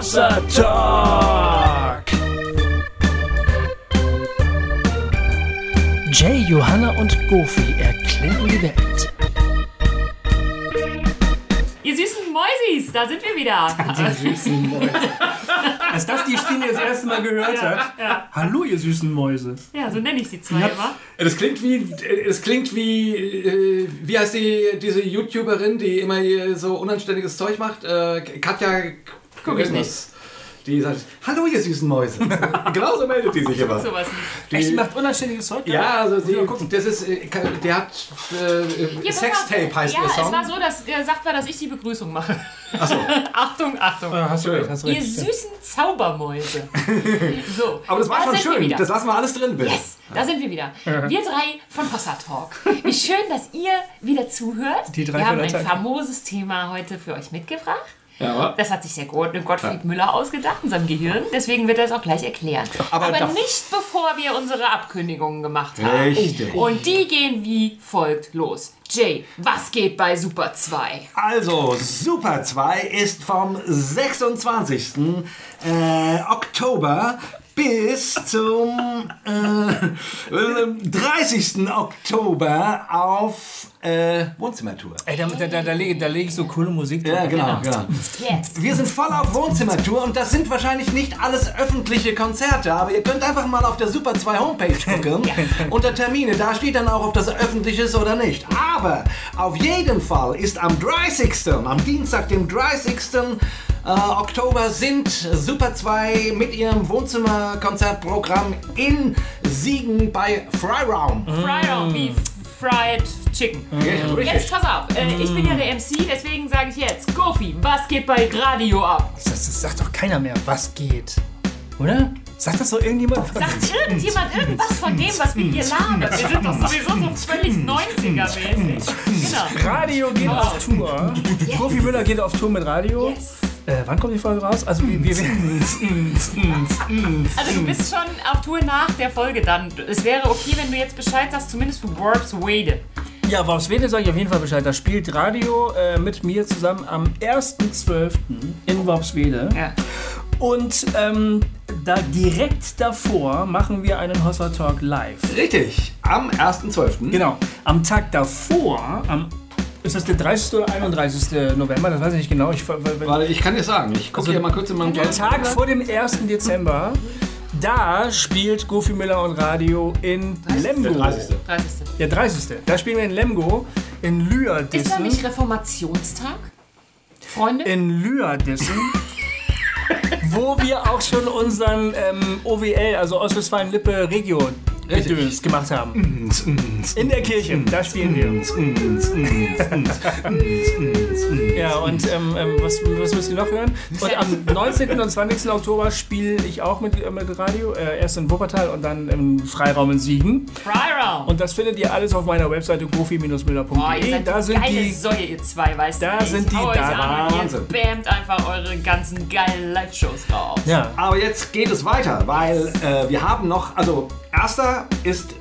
Hossa Talk. Jay, Johanna und Goofy erklären die Welt. Ihr süßen Mäusis, da sind wir wieder. Die süßen Mäuse. Als das die Stimme das erste Mal gehört hat. Hallo, ihr süßen Mäuse. Ja, so nenne ich die zwei immer. Das klingt wie, es klingt wie, äh, wie heißt die, diese YouTuberin, die immer so unanständiges Zeug macht? Äh, Katja, Guck ich irgendwas. Die sagt, hallo ihr süßen Mäuse. Genauso meldet die sich immer. Sowas nicht. Echt, macht unanständiges Zeug? Ja, also die, das ist, äh, der hat äh, pass Sextape heißt ja, der es Song. war so, dass er sagt war, dass ich die Begrüßung mache. Achso, Achtung, Achtung. Ah, Hast du recht, hast du Ihr recht. süßen Zaubermäuse. So. aber das war da schon schön. Das lassen wir alles drin, bitte. Yes, da sind wir wieder. Wir drei von Hossa Talk. Wie schön, dass ihr wieder zuhört. Die drei wir haben ein famoses Thema heute für euch mitgebracht. Ja, Das hat sich der Gott- Gottfried Müller ausgedacht in seinem Gehirn. Deswegen wird er es auch gleich erklären. Aber Aber, nicht bevor wir unsere Abkündigungen gemacht haben. Richtig. Und die gehen wie folgt los. Jay, was geht bei Super 2? Also, Super 2 ist vom 26. Äh, Oktober bis zum äh, 30. Oktober auf äh, Wohnzimmertour. Ey, da, da, da, da lege da leg ich so coole Musik Ja, drunter. genau, genau. Yes. Wir sind voll auf Wohnzimmertour und das sind wahrscheinlich nicht alles öffentliche Konzerte, aber ihr könnt einfach mal auf der Super 2 Homepage gucken unter Termine. Da steht dann auch, ob das öffentlich ist oder nicht. Aber auf jeden Fall ist am 30. am Dienstag, dem 30. Äh, Oktober sind Super 2 mit ihrem Wohnzimmerkonzertprogramm in Siegen bei Freiraum. Fry wie Fried Chicken. Richtig. Jetzt pass auf, äh, ich bin ja der MC, deswegen sage ich jetzt, Goofy, was geht bei Radio ab? Das, das sagt doch keiner mehr, was geht. Oder? Sagt das doch irgendjemand? Sagt irgendjemand irgendwas von dem, was wir hier labern? Wir sind doch sowieso so völlig 90er-mäßig. Genau. Radio geht auf Tour. Profi Müller geht auf Tour mit Radio. Yes. Äh, wann kommt die Folge raus? Also wir, wir, Also du bist schon auf Tour nach der Folge dann. Es wäre okay, wenn du jetzt Bescheid sagst, zumindest für Warps Wade. Ja, aus Wede sage ich auf jeden Fall Bescheid. Da spielt Radio äh, mit mir zusammen am 1.12. in Worpswede. Ja. Und ähm, da direkt davor machen wir einen Hossa Talk live. Richtig, am 1.12. Genau. Am Tag davor, am ist das der 30. oder 31. November? Das weiß ich nicht genau. Ich, weil- weil- Warte, ich kann dir sagen, ich gucke Also, hier mal kurz in meinem der Tag vor dem 1. Dezember, da spielt Goofy Miller und Radio in Lemgo. Der 30. 30. Der 30. Da spielen wir in Lemgo, in Ist da nicht Reformationstag? Freunde? in Lüerdissen, wo wir auch schon unseren ähm, OWL, also Ostwestfalen-Lippe Regio Gedöns gemacht haben. In der Kirche, da spielen wir. Ja, und ähm, ähm, was, was müsst ihr noch hören? Und am 19. und 20. Oktober spiele ich auch mit, äh, mit Radio, äh, erst in Wuppertal und dann im Freiraum in Siegen. Fryraum. Und das findet ihr alles auf meiner Webseite gofi-müller.de. Oh, ihr seid da sind geile die Säue, ihr zwei, weißt Da du. Ich sind die da. Wahnsinn. Ihr bämt einfach eure ganzen geilen Live-Shows raus. ja, Aber jetzt geht es weiter, weil äh, wir haben noch, also erster ist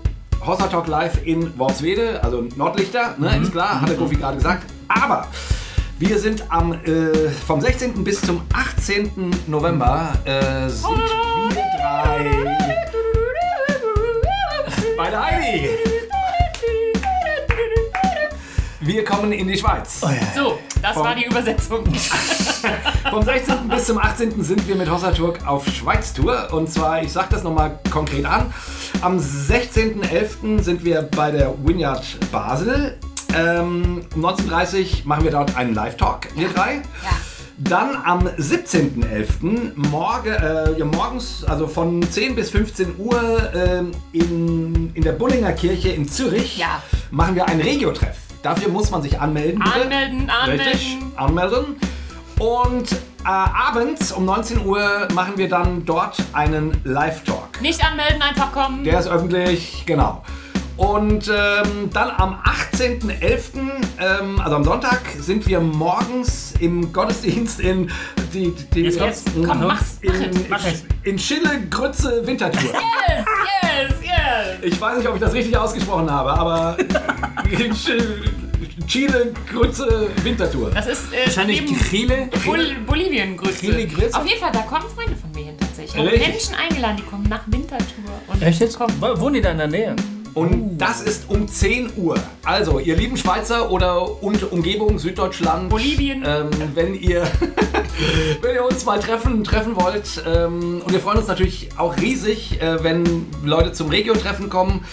Hossa Talk Live in Worpswede, also Nordlichter, ne, ist klar, hat der Kofi gerade gesagt. Aber wir sind am, äh, vom 16. bis zum 18. November äh, sind wir drei bei der Heidi. Wir kommen in die Schweiz. So, das war die Übersetzung. Vom 16. bis zum 18. sind wir mit Hossa Turk auf Schweiz-Tour. Und zwar, ich sag das nochmal konkret an. Am 16.11. sind wir bei der Vineyard Basel. Ähm, um 19.30 machen wir dort einen Live-Talk, wir drei. Ja. Dann am 17.11. Morgen, äh, ja, morgens, also von 10 bis 15 Uhr ähm, in, in der Bullinger Kirche in Zürich Ja. machen wir einen Regio-Treff. Dafür muss man sich anmelden. Bitte. Anmelden, anmelden. Richtig, anmelden. Und äh, abends um 19 Uhr machen wir dann dort einen Live-Talk. Nicht anmelden, einfach kommen. Der ist öffentlich, genau. Und ähm, dann am 18.11., ähm, also am Sonntag, sind wir morgens im Gottesdienst in die, die Jetzt Jetzt, komm, mach's, mach in. Mach in Schille Grütze Wintertour. Yes, yes, yes. Ich weiß nicht, ob ich das richtig ausgesprochen habe, aber in Schille, Chile, Grütze, Wintertour. Das ist äh, Wahrscheinlich Chile. Bol Bolivien-Grütze. Chile-Grütze? Auf jeden Fall, da kommen Freunde von mir hin tatsächlich. Ich habe. Menschen eingeladen, die kommen nach Wintertour. Und Echt jetzt? kommen. Wo- Wohnen die da in der Nähe? Und das ist um 10 Uhr. Also, ihr lieben Schweizer oder und Umgebung, Süddeutschland. Bolivien. Ähm, wenn, ihr, wenn ihr uns mal treffen, treffen wollt. Ähm, und wir freuen uns natürlich auch riesig, äh, wenn Leute zum Regio-Treffen kommen.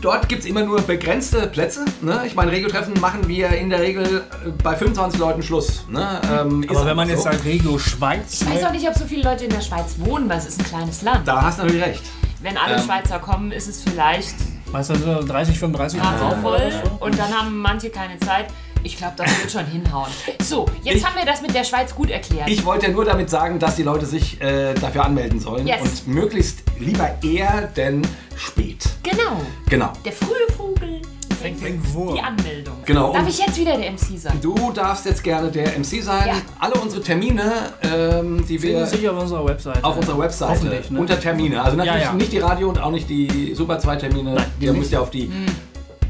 Dort gibt es immer nur begrenzte Plätze. Ne? Ich meine, Regio-Treffen machen wir in der Regel äh, bei 25 Leuten Schluss. Ne? Ähm, Aber wenn man einfach jetzt so. sagt Regio Schweiz, Ich weiß auch nicht, ob so viele Leute in der Schweiz wohnen, weil es ist ein kleines Land. Da hast du natürlich recht. Wenn alle Ähm. Schweizer kommen, ist es vielleicht weißt du, so 30, 35 gerade so Grad voll und dann haben manche keine Zeit. Ich glaube, das wird schon hinhauen. So, jetzt Ich- haben wir das mit der Schweiz gut erklärt. Ich wollte ja nur damit sagen, dass die Leute sich äh, dafür anmelden sollen. Yes. Und möglichst lieber eher denn spät. genau. Genau. Der frühe Vogel fängt fängt Wurm. die Anmeldung. Genau, Darf ich jetzt wieder der MC sein? Du darfst jetzt gerne der MC sein. Ja. Alle unsere Termine, ähm, die wir Finden sich auf unserer Website. auf unserer Webseite ne? unter Termine. Also natürlich Ja, ja. nicht die Radio und auch nicht die Super 2 Termine. die Ihr nicht. müsst ja auf die Hm.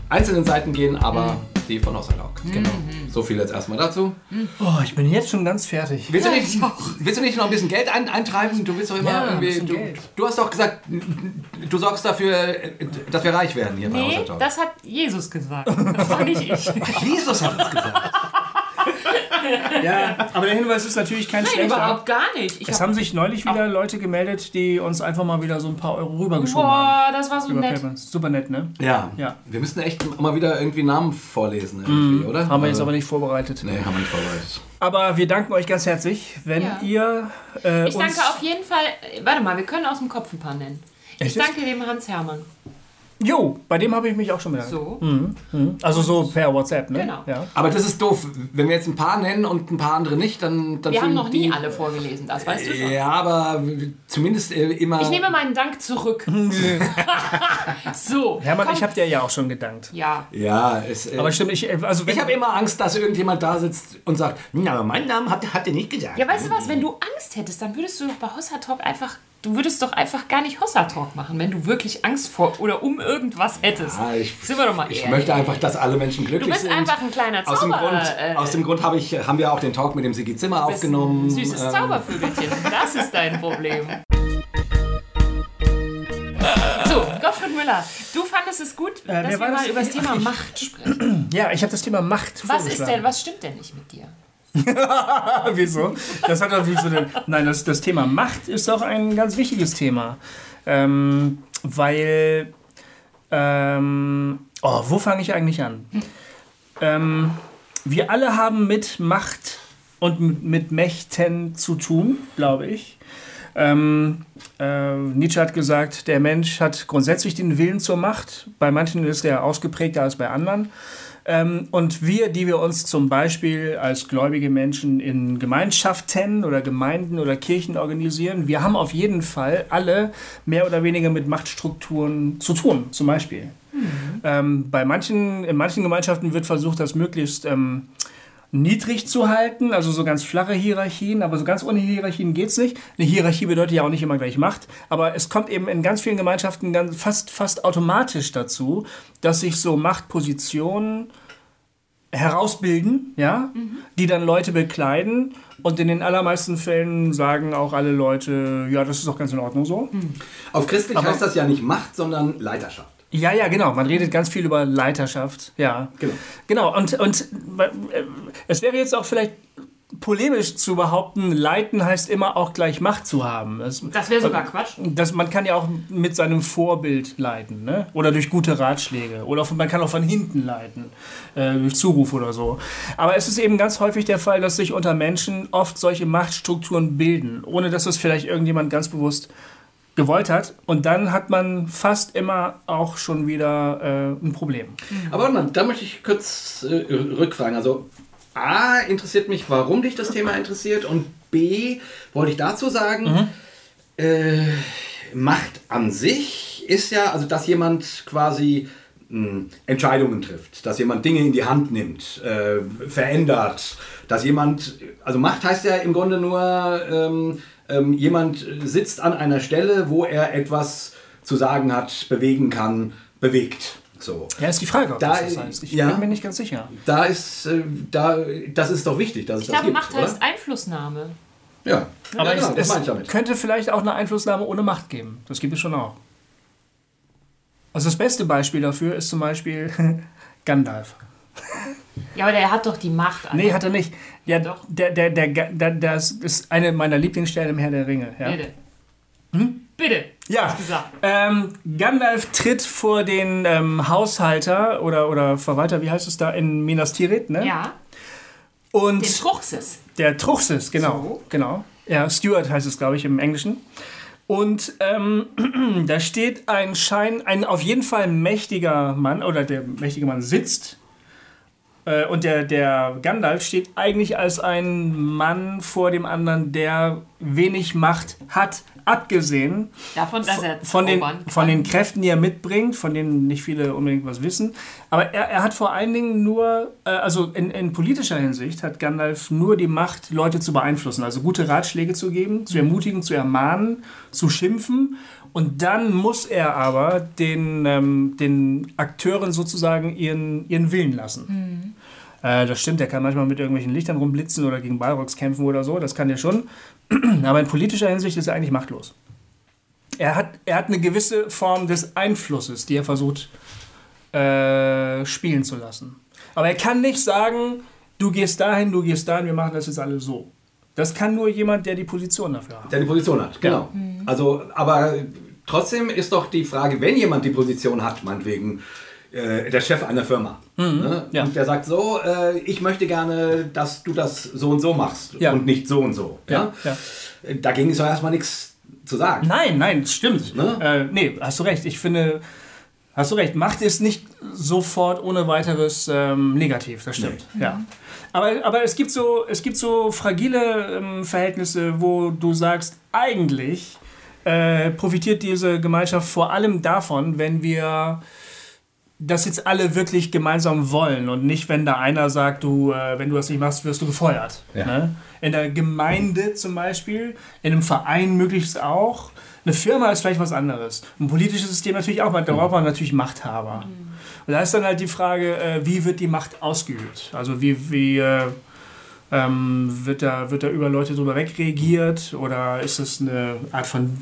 einzelnen Seiten gehen, aber die von Ostalog. Genau. So viel jetzt erstmal dazu. Oh, ich bin jetzt schon ganz fertig. Willst, Ja, du, nicht, ich auch. willst du nicht noch ein bisschen Geld ein, eintreiben? Du willst doch immer Ja, irgendwie. Du, Geld. du hast doch gesagt, du sorgst dafür, dass wir reich werden hier bei Nee, Ostalog. das hat Jesus gesagt. Das war nicht ich. Jesus hat es gesagt. Ja, aber der Hinweis ist natürlich kein Nein, schlechter. überhaupt gar nicht. Ich Es hab, haben sich neulich wieder Leute gemeldet, die uns einfach mal wieder so ein paar Euro rübergeschoben haben. boah, das war so Über nett. PayPal. Super nett, ne? Ja. Ja. Wir müssten echt mal wieder irgendwie Namen vorlesen, irgendwie, oder? Mhm. Haben wir jetzt Also- aber nicht vorbereitet. Nee, haben wir nicht vorbereitet. Aber wir danken euch ganz herzlich, wenn Ja. ihr äh, Ich uns... danke auf jeden Fall. äh, Warte mal, wir können aus dem Kopf ein paar nennen. Ich Echt jetzt? danke dem Hans Hermann. Jo, bei dem habe ich mich auch schon bedankt. So. Also so per WhatsApp, ne? Genau. Ja. Aber das ist doof. Wenn wir jetzt ein paar nennen und ein paar andere nicht, dann. dann Wir haben noch nie alle vorgelesen, das weißt du schon. Ja, aber zumindest äh, immer. Ich nehme meinen Dank zurück. so. Hermann, komm. ich habe dir ja auch schon gedankt. Ja. Ja, es, äh, Aber stimmt, ich, also wenn, ich habe immer Angst, dass irgendjemand da sitzt und sagt: Na, aber meinen Namen habt, habt ihr nicht gesagt. Ja, weißt du was, wenn du Angst hättest, dann würdest du doch bei Hossa Talk einfach, du würdest doch einfach gar nicht Hossa Talk machen, wenn du wirklich Angst vor oder um irgendwas hättest. Ah, ich, Sind wir doch mal ich ehrlich. möchte einfach, dass alle Menschen glücklich Du bist sind. einfach ein kleiner aus dem Zauberer, Grund, äh, aus dem Grund habe ich, haben wir auch den Talk mit dem Sigi Zimmer bist aufgenommen. Ein süßes Ähm, Zaubervögelchen. Das ist dein Problem. So, Gottfried Müller, du fandest es gut, dass wer wir mal das? über das Thema Macht sprechen. ja, ich habe das Thema Macht Was ist denn, was stimmt denn nicht mit dir? Wieso? Das hat natürlich so den, Nein, das, das Thema Macht ist doch ein ganz wichtiges Thema. Ähm, weil. Ähm, oh, wo fange ich eigentlich an? Ähm, wir alle haben mit Macht und mit, mit Mächten zu tun, glaube ich. Ähm, äh, Nietzsche hat gesagt, der Mensch hat grundsätzlich den Willen zur Macht. Bei manchen ist er ausgeprägter als bei anderen. Ähm, und wir, die wir uns zum Beispiel als gläubige Menschen in Gemeinschaften oder Gemeinden oder Kirchen organisieren, wir haben auf jeden Fall alle mehr oder weniger mit Machtstrukturen zu tun, zum Beispiel. Ähm, bei manchen, in manchen Gemeinschaften wird versucht, das möglichst ähm, niedrig zu halten, also so ganz flache Hierarchien, aber so ganz ohne Hierarchien geht's nicht. Eine Hierarchie bedeutet ja auch nicht immer gleich Macht, aber es kommt eben in ganz vielen Gemeinschaften ganz, fast, fast automatisch dazu, dass sich so Machtpositionen herausbilden, ja, die dann Leute bekleiden und in den allermeisten Fällen sagen auch alle Leute, ja, das ist doch ganz in Ordnung so. Auf christlich heißt das ja nicht Macht, sondern Leiterschaft. Ja, ja, genau. Man redet ganz viel über Leiterschaft. Ja. Genau. Genau. Und, und äh, es wäre jetzt auch vielleicht polemisch zu behaupten, leiten heißt immer auch gleich Macht zu haben. Das, Das wäre sogar Quatsch. das, man kann ja auch mit seinem Vorbild leiten, ne? oder durch gute Ratschläge. Oder von, man kann auch von hinten leiten, äh, durch Zuruf oder so. Aber es ist eben ganz häufig der Fall, dass sich unter Menschen oft solche Machtstrukturen bilden, ohne dass es vielleicht irgendjemand ganz bewusst gewollt hat. Und dann hat man fast immer auch schon wieder äh, ein Problem. Aber warte mal, da möchte ich kurz äh, rückfragen. Also A, interessiert mich, warum dich das Thema interessiert und B, wollte ich dazu sagen, äh, Macht an sich ist ja, also dass jemand quasi mh, Entscheidungen trifft, dass jemand Dinge in die Hand nimmt, äh, verändert, dass jemand, also Macht heißt ja im Grunde nur, ähm, ähm, jemand sitzt an einer Stelle, wo er etwas zu sagen hat, bewegen kann, bewegt. So. Ja, ist die Frage, ob Da- das heißt. Ich ja. bin mir nicht ganz sicher. Da ist, äh, da, das ist doch wichtig, dass es Ich das glaube, gibt, Macht oder? heißt Einflussnahme. Ja, Aber ja, genau, es, es meine ich damit. könnte vielleicht auch eine Einflussnahme ohne Macht geben. Das gibt es schon auch. Also das beste Beispiel dafür ist zum Beispiel Gandalf. Ja, aber der hat doch die Macht. Nee, hat er nicht. Ja, Doch. Der, der, der, der, das ist eine meiner Lieblingsstellen im Herr der Ringe. Ja, Bitte. Bitte. ja. Ähm, Gandalf tritt vor den ähm, Haushalter oder, oder Verwalter, wie heißt es da, in Minas Tirith, ne? Ja, Und den Truchsis. Der Truchsess, genau. So. genau. Ja, Stuart heißt es, glaube ich, im Englischen. Und ähm, da steht ein Schein, ein auf jeden Fall mächtiger Mann, oder der mächtige Mann sitzt. Äh, und der, der Gandalf steht eigentlich als ein Mann vor dem anderen, der wenig Macht hat, abgesehen Davon, dass er von den, von den Kräften, die er mitbringt, von denen nicht viele unbedingt was wissen. Aber er, er hat vor allen Dingen nur, äh, also in, in politischer Hinsicht hat Gandalf nur die Macht, Leute zu beeinflussen, also gute Ratschläge zu geben, zu ermutigen, zu ermahnen, zu schimpfen. Und dann muss er aber den, ähm, den Akteuren sozusagen ihren, ihren Willen lassen. Äh, das stimmt, er kann manchmal mit irgendwelchen Lichtern rumblitzen oder gegen Balrogs kämpfen oder so, das kann er schon. Aber in politischer Hinsicht ist er eigentlich machtlos. Er hat, er hat eine gewisse Form des Einflusses, die er versucht äh, spielen zu lassen. Aber er kann nicht sagen, du gehst dahin, du gehst dahin, wir machen das jetzt alle so. Das kann nur jemand, der die Position dafür hat. Der die Position hat, genau. Also, aber trotzdem ist doch die Frage, wenn jemand die Position hat, meinetwegen äh, der Chef einer Firma, ne? ja. und der sagt so, äh, ich möchte gerne, dass du das so und so machst Ja. und nicht so und so. Ja? Ja. Dagegen ist doch erstmal nichts zu sagen. Nein, nein, das stimmt. Ne? Äh, nee, hast du recht. Ich finde, hast du recht. Macht ist nicht sofort ohne weiteres ähm, negativ, das stimmt. Ja. Aber, aber es, gibt so, es gibt so fragile ähm, Verhältnisse, wo du sagst, eigentlich äh, profitiert diese Gemeinschaft vor allem davon, wenn wir das jetzt alle wirklich gemeinsam wollen und nicht, wenn da einer sagt, du, äh, wenn du das nicht machst, wirst du gefeuert. Ja. Ne? In der Gemeinde zum Beispiel, in einem Verein möglichst auch. Eine Firma ist vielleicht was anderes. Ein politisches System natürlich auch, da braucht man natürlich Machthaber. Und da ist dann halt die Frage, äh, wie wird die Macht ausgeübt? Also wie, wie äh, ähm, wird, da, wird da über Leute drüber wegregiert oder ist das eine Art von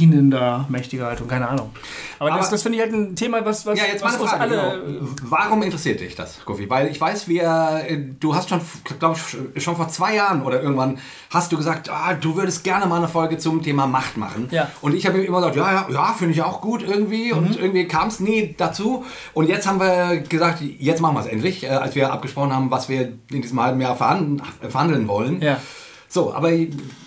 dienender, mächtiger Haltung? Keine Ahnung. Aber, das, Aber- das finde ich halt ein Thema, was, was, Ja, jetzt was meine uns Frage. alle... genau. Warum interessiert dich das, Kofi? Weil ich weiß, wir, äh, du hast schon, glaube ich, schon vor zwei Jahren oder irgendwann hast du gesagt, ah, du würdest gerne mal eine Folge zum Thema Macht machen. Ja. Mhm. Und ich habe immer gesagt, ja, ja, ja finde ich auch gut irgendwie. Und irgendwie kam es nie dazu. Und jetzt haben wir gesagt, jetzt machen wir es endlich, äh, als wir abgesprochen haben, was wir in diesem halben Jahr verhandeln, verhandeln wollen. Ja. So, aber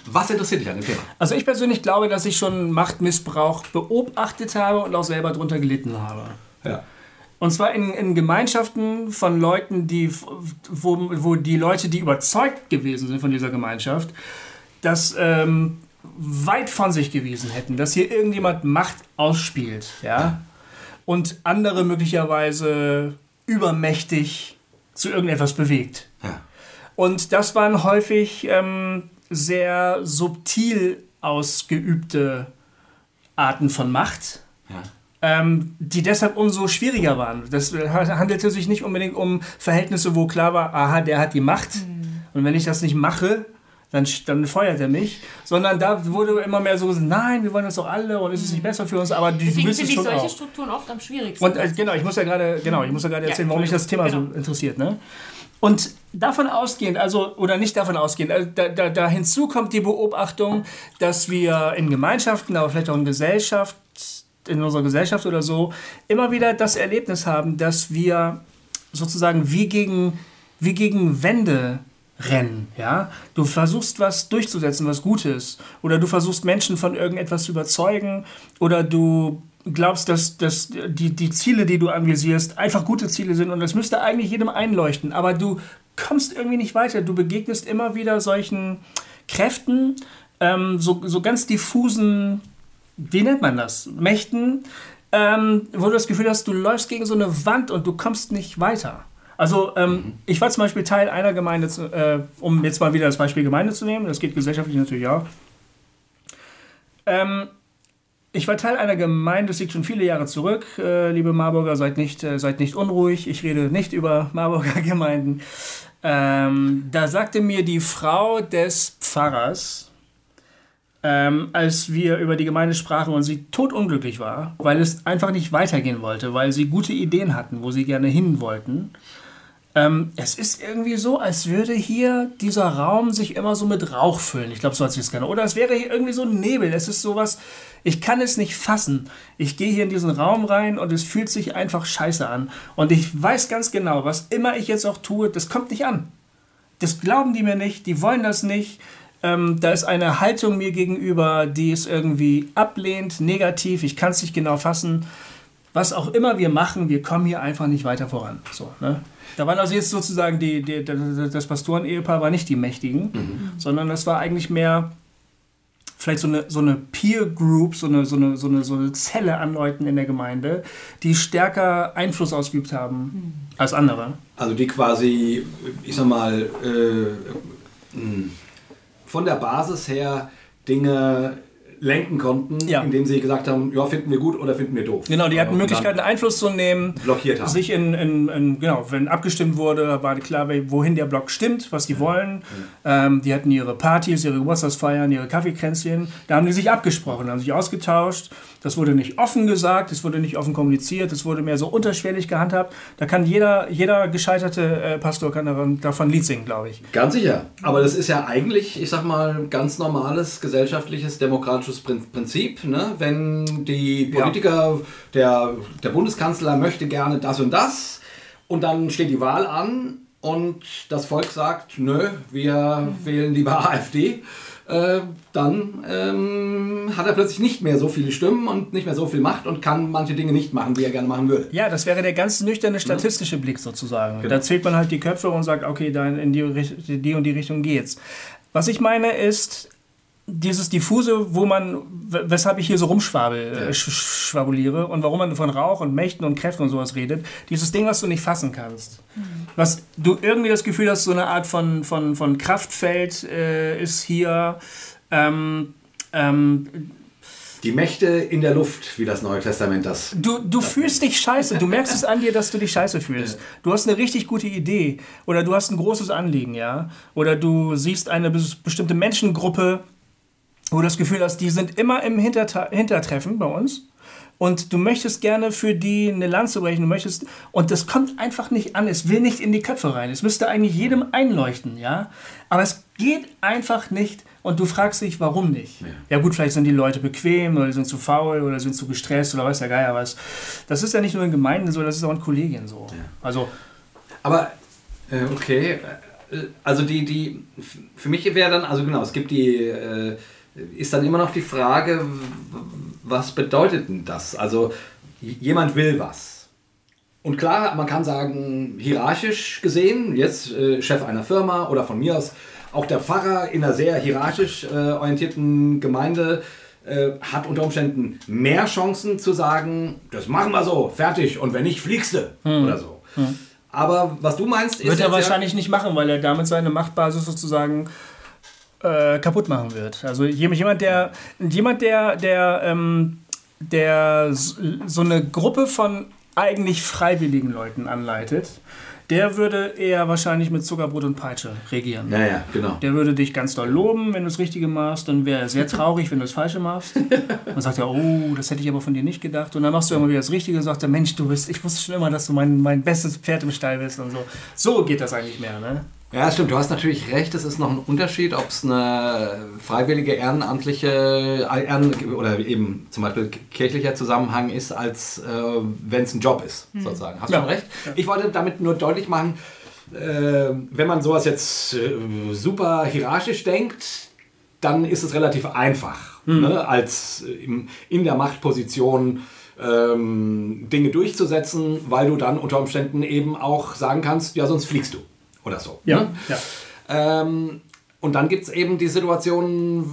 was interessiert dich an dem Thema? Also ich persönlich glaube, dass ich schon Machtmissbrauch beobachtet habe und auch selber darunter gelitten habe. Ja. Und zwar in, in Gemeinschaften von Leuten, die, wo, wo die Leute, die überzeugt gewesen sind von dieser Gemeinschaft, das ähm, weit von sich gewiesen hätten, dass hier irgendjemand Macht ausspielt, ja, und andere möglicherweise übermächtig zu irgendetwas bewegt. Ja. Und das waren häufig ähm, sehr subtil ausgeübte Arten von Macht, Ja. ähm, die deshalb umso schwieriger waren. Das handelte sich nicht unbedingt um Verhältnisse, wo klar war, aha, der hat die Macht und wenn ich das nicht mache, dann, dann feuert er mich. Sondern da wurde immer mehr so gesagt, nein, wir wollen das doch alle und ist es nicht besser für uns, aber die Deswegen finde ich schon solche auch. Strukturen oft am schwierigsten. Und äh, genau, ich muss ja gerade, genau, ich muss ja gerade Ja, erzählen, warum mich das Thema so Entschuldigung, interessiert, ne? Und davon ausgehend, also, oder nicht davon ausgehend, also da, da, da hinzu kommt die Beobachtung, dass wir in Gemeinschaften, aber vielleicht auch in Gesellschaft, in unserer Gesellschaft oder so, immer wieder das Erlebnis haben, dass wir sozusagen wie gegen, wie gegen Wände rennen, ja? Du versuchst was durchzusetzen, was Gutes, oder du versuchst Menschen von irgendetwas zu überzeugen, oder du glaubst, dass, dass die, die Ziele, die du anvisierst, einfach gute Ziele sind und das müsste eigentlich jedem einleuchten, aber du kommst irgendwie nicht weiter. Du begegnest immer wieder solchen Kräften, ähm, so, so ganz diffusen, wie nennt man das? Mächten, ähm, wo du das Gefühl hast, du läufst gegen so eine Wand und du kommst nicht weiter. Also ähm, ich war zum Beispiel Teil einer Gemeinde, äh, um jetzt mal wieder das Beispiel Gemeinde zu nehmen, das geht gesellschaftlich natürlich auch. Ähm, ich war Teil einer Gemeinde, das liegt schon viele Jahre zurück. Äh, liebe Marburger, seid nicht, äh, seid nicht unruhig. Ich rede nicht über Marburger Gemeinden. Ähm, da sagte mir die Frau des Pfarrers, ähm, als wir über die Gemeinde sprachen und sie totunglücklich war, weil es einfach nicht weitergehen wollte, weil sie gute Ideen hatten, wo sie gerne hin wollten. Ähm, es ist irgendwie so, als würde hier dieser Raum sich immer so mit Rauch füllen. Ich glaube, so hat sich das gerne. Oder es wäre hier irgendwie so ein Nebel. Es ist sowas, ich kann es nicht fassen. Ich gehe hier in diesen Raum rein und es fühlt sich einfach scheiße an. Und ich weiß ganz genau, was immer ich jetzt auch tue, das kommt nicht an. Das glauben die mir nicht, die wollen das nicht. Ähm, da ist eine Haltung mir gegenüber, die es irgendwie ablehnt, negativ. Ich kann es nicht genau fassen. Was auch immer wir machen, wir kommen hier einfach nicht weiter voran. So, ne? Da waren also jetzt sozusagen die, die, das Pastoren-Ehepaar war nicht die Mächtigen, mhm. sondern das war eigentlich mehr vielleicht so eine, so eine Peer Group, so eine, so, eine, so, eine, so eine Zelle an Leuten in der Gemeinde, die stärker Einfluss ausgeübt haben mhm. als andere. Also die quasi, ich sag mal, äh, von der Basis her Dinge lenken konnten, ja. indem sie gesagt haben, ja, finden wir gut oder finden wir doof. Genau, die hatten Möglichkeiten, Einfluss zu nehmen. Blockiert haben. Sich in, in, in, genau, wenn abgestimmt wurde, war klar, wohin der Block stimmt, was die wollen. Ja. Ähm, die hatten ihre Partys, ihre Geburtstagsfeiern, ihre Kaffeekränzchen. Da haben die sich abgesprochen, haben sich ausgetauscht. Das wurde nicht offen gesagt, es wurde nicht offen kommuniziert, es wurde mehr so unterschwellig gehandhabt. Da kann jeder, jeder gescheiterte äh, Pastor kann davon, davon Lied singen, glaube ich. Ganz sicher. Aber das ist ja eigentlich, ich sag mal, ganz normales gesellschaftliches demokratisches Prinzip. Ne? Wenn die Politiker, ja. der, der Bundeskanzler möchte gerne das und das und dann steht die Wahl an und das Volk sagt, nö, wir wählen lieber AfD äh, dann ähm, hat er plötzlich nicht mehr so viele Stimmen und nicht mehr so viel Macht und kann manche Dinge nicht machen, die er gerne machen würde. Ja, das wäre der ganz nüchterne statistische ja. Blick sozusagen. Genau. Da zählt man halt die Köpfe und sagt, okay, dann in die, die und die Richtung geht's. Was ich meine ist, dieses diffuse, wo man, weshalb ich hier so rumschwabuliere ja. und warum man von Rauch und Mächten und Kräften und sowas redet, dieses Ding, was du nicht fassen kannst. Mhm. Was du irgendwie das Gefühl hast, so eine Art von, von, von Kraftfeld äh, ist hier. Ähm, ähm, die Mächte in der Luft, wie das Neue Testament das. Du, du das fühlst dich scheiße. Du merkst es an dir, dass du dich scheiße fühlst. Du hast eine richtig gute Idee. Oder du hast ein großes Anliegen, ja. Oder du siehst eine bestimmte Menschengruppe, wo du das Gefühl hast, die sind immer im Hinterta Hintertreffen bei uns. Und du möchtest gerne für die eine Lanze brechen, du möchtest, und das kommt einfach nicht an, es will nicht in die Köpfe rein. Es müsste eigentlich jedem einleuchten, ja. Aber es geht einfach nicht und du fragst dich, warum nicht? Ja. ja, gut, vielleicht sind die Leute bequem oder sind zu faul oder sind zu gestresst oder weiß der Geier was. Das ist ja nicht nur in Gemeinden so, das ist auch in Kollegien so. Ja. Also. Aber, äh, okay, also die, die, für mich wäre dann, also genau, es gibt die, äh, ist dann immer noch die Frage, was bedeutet denn das? Also jemand will was. Und klar, man kann sagen, hierarchisch gesehen, jetzt äh, Chef einer Firma oder von mir aus auch der Pfarrer in einer sehr hierarchisch äh, orientierten Gemeinde äh, hat unter Umständen mehr Chancen zu sagen, das machen wir so, fertig und wenn nicht, fliegst du hm. oder so. Hm. Aber was du meinst, ist. Wird er wahrscheinlich ja, nicht machen, weil er damit seine Machtbasis sozusagen äh, kaputt machen wird. Also jemand, der, jemand, der, der, ähm, der so eine Gruppe von eigentlich freiwilligen Leuten anleitet, der würde eher wahrscheinlich mit Zuckerbrot und Peitsche regieren. Ja, ja, genau. Der würde dich ganz doll loben, wenn du das Richtige machst, dann wäre er sehr traurig, wenn du das Falsche machst. Dann sagt er, oh, das hätte ich aber von dir nicht gedacht. Und dann machst du immer wieder das Richtige und sagt er, Mensch, du bist, ich wusste schon immer, dass du mein, mein bestes Pferd im Stall bist und so. So geht das eigentlich mehr, ne? Ja, stimmt. Du hast natürlich recht. Es ist noch ein Unterschied, ob es eine freiwillige ehrenamtliche Ehren oder eben zum Beispiel kirchlicher Zusammenhang ist, als äh, wenn es ein Job ist, mhm. sozusagen. Hast ja. du recht? Ich wollte damit nur deutlich machen, äh, wenn man sowas jetzt äh, super hierarchisch denkt, dann ist es relativ einfach, mhm. ne, als in, in der Machtposition ähm, Dinge durchzusetzen, weil du dann unter Umständen eben auch sagen kannst, ja, sonst fliegst du oder so. Ja. Ne? ja. Ähm, und dann gibt es eben die Situationen,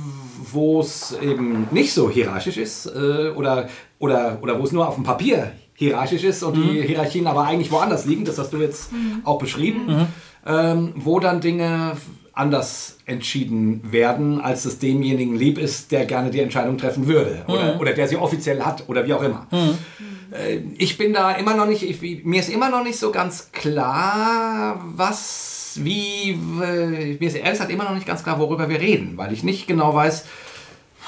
wo es eben nicht so hierarchisch ist äh, oder, oder, oder wo es nur auf dem Papier hierarchisch ist und mhm. die Hierarchien aber eigentlich woanders liegen, das hast du jetzt mhm. auch beschrieben, mhm. ähm, wo dann Dinge anders entschieden werden, als es demjenigen lieb ist, der gerne die Entscheidung treffen würde oder, oder der sie offiziell hat oder wie auch immer. Äh, Ich bin da immer noch nicht, ich, mir ist immer noch nicht so ganz klar, was, wie, äh, mir ist ehrlich gesagt immer noch nicht ganz klar, worüber wir reden, weil ich nicht genau weiß,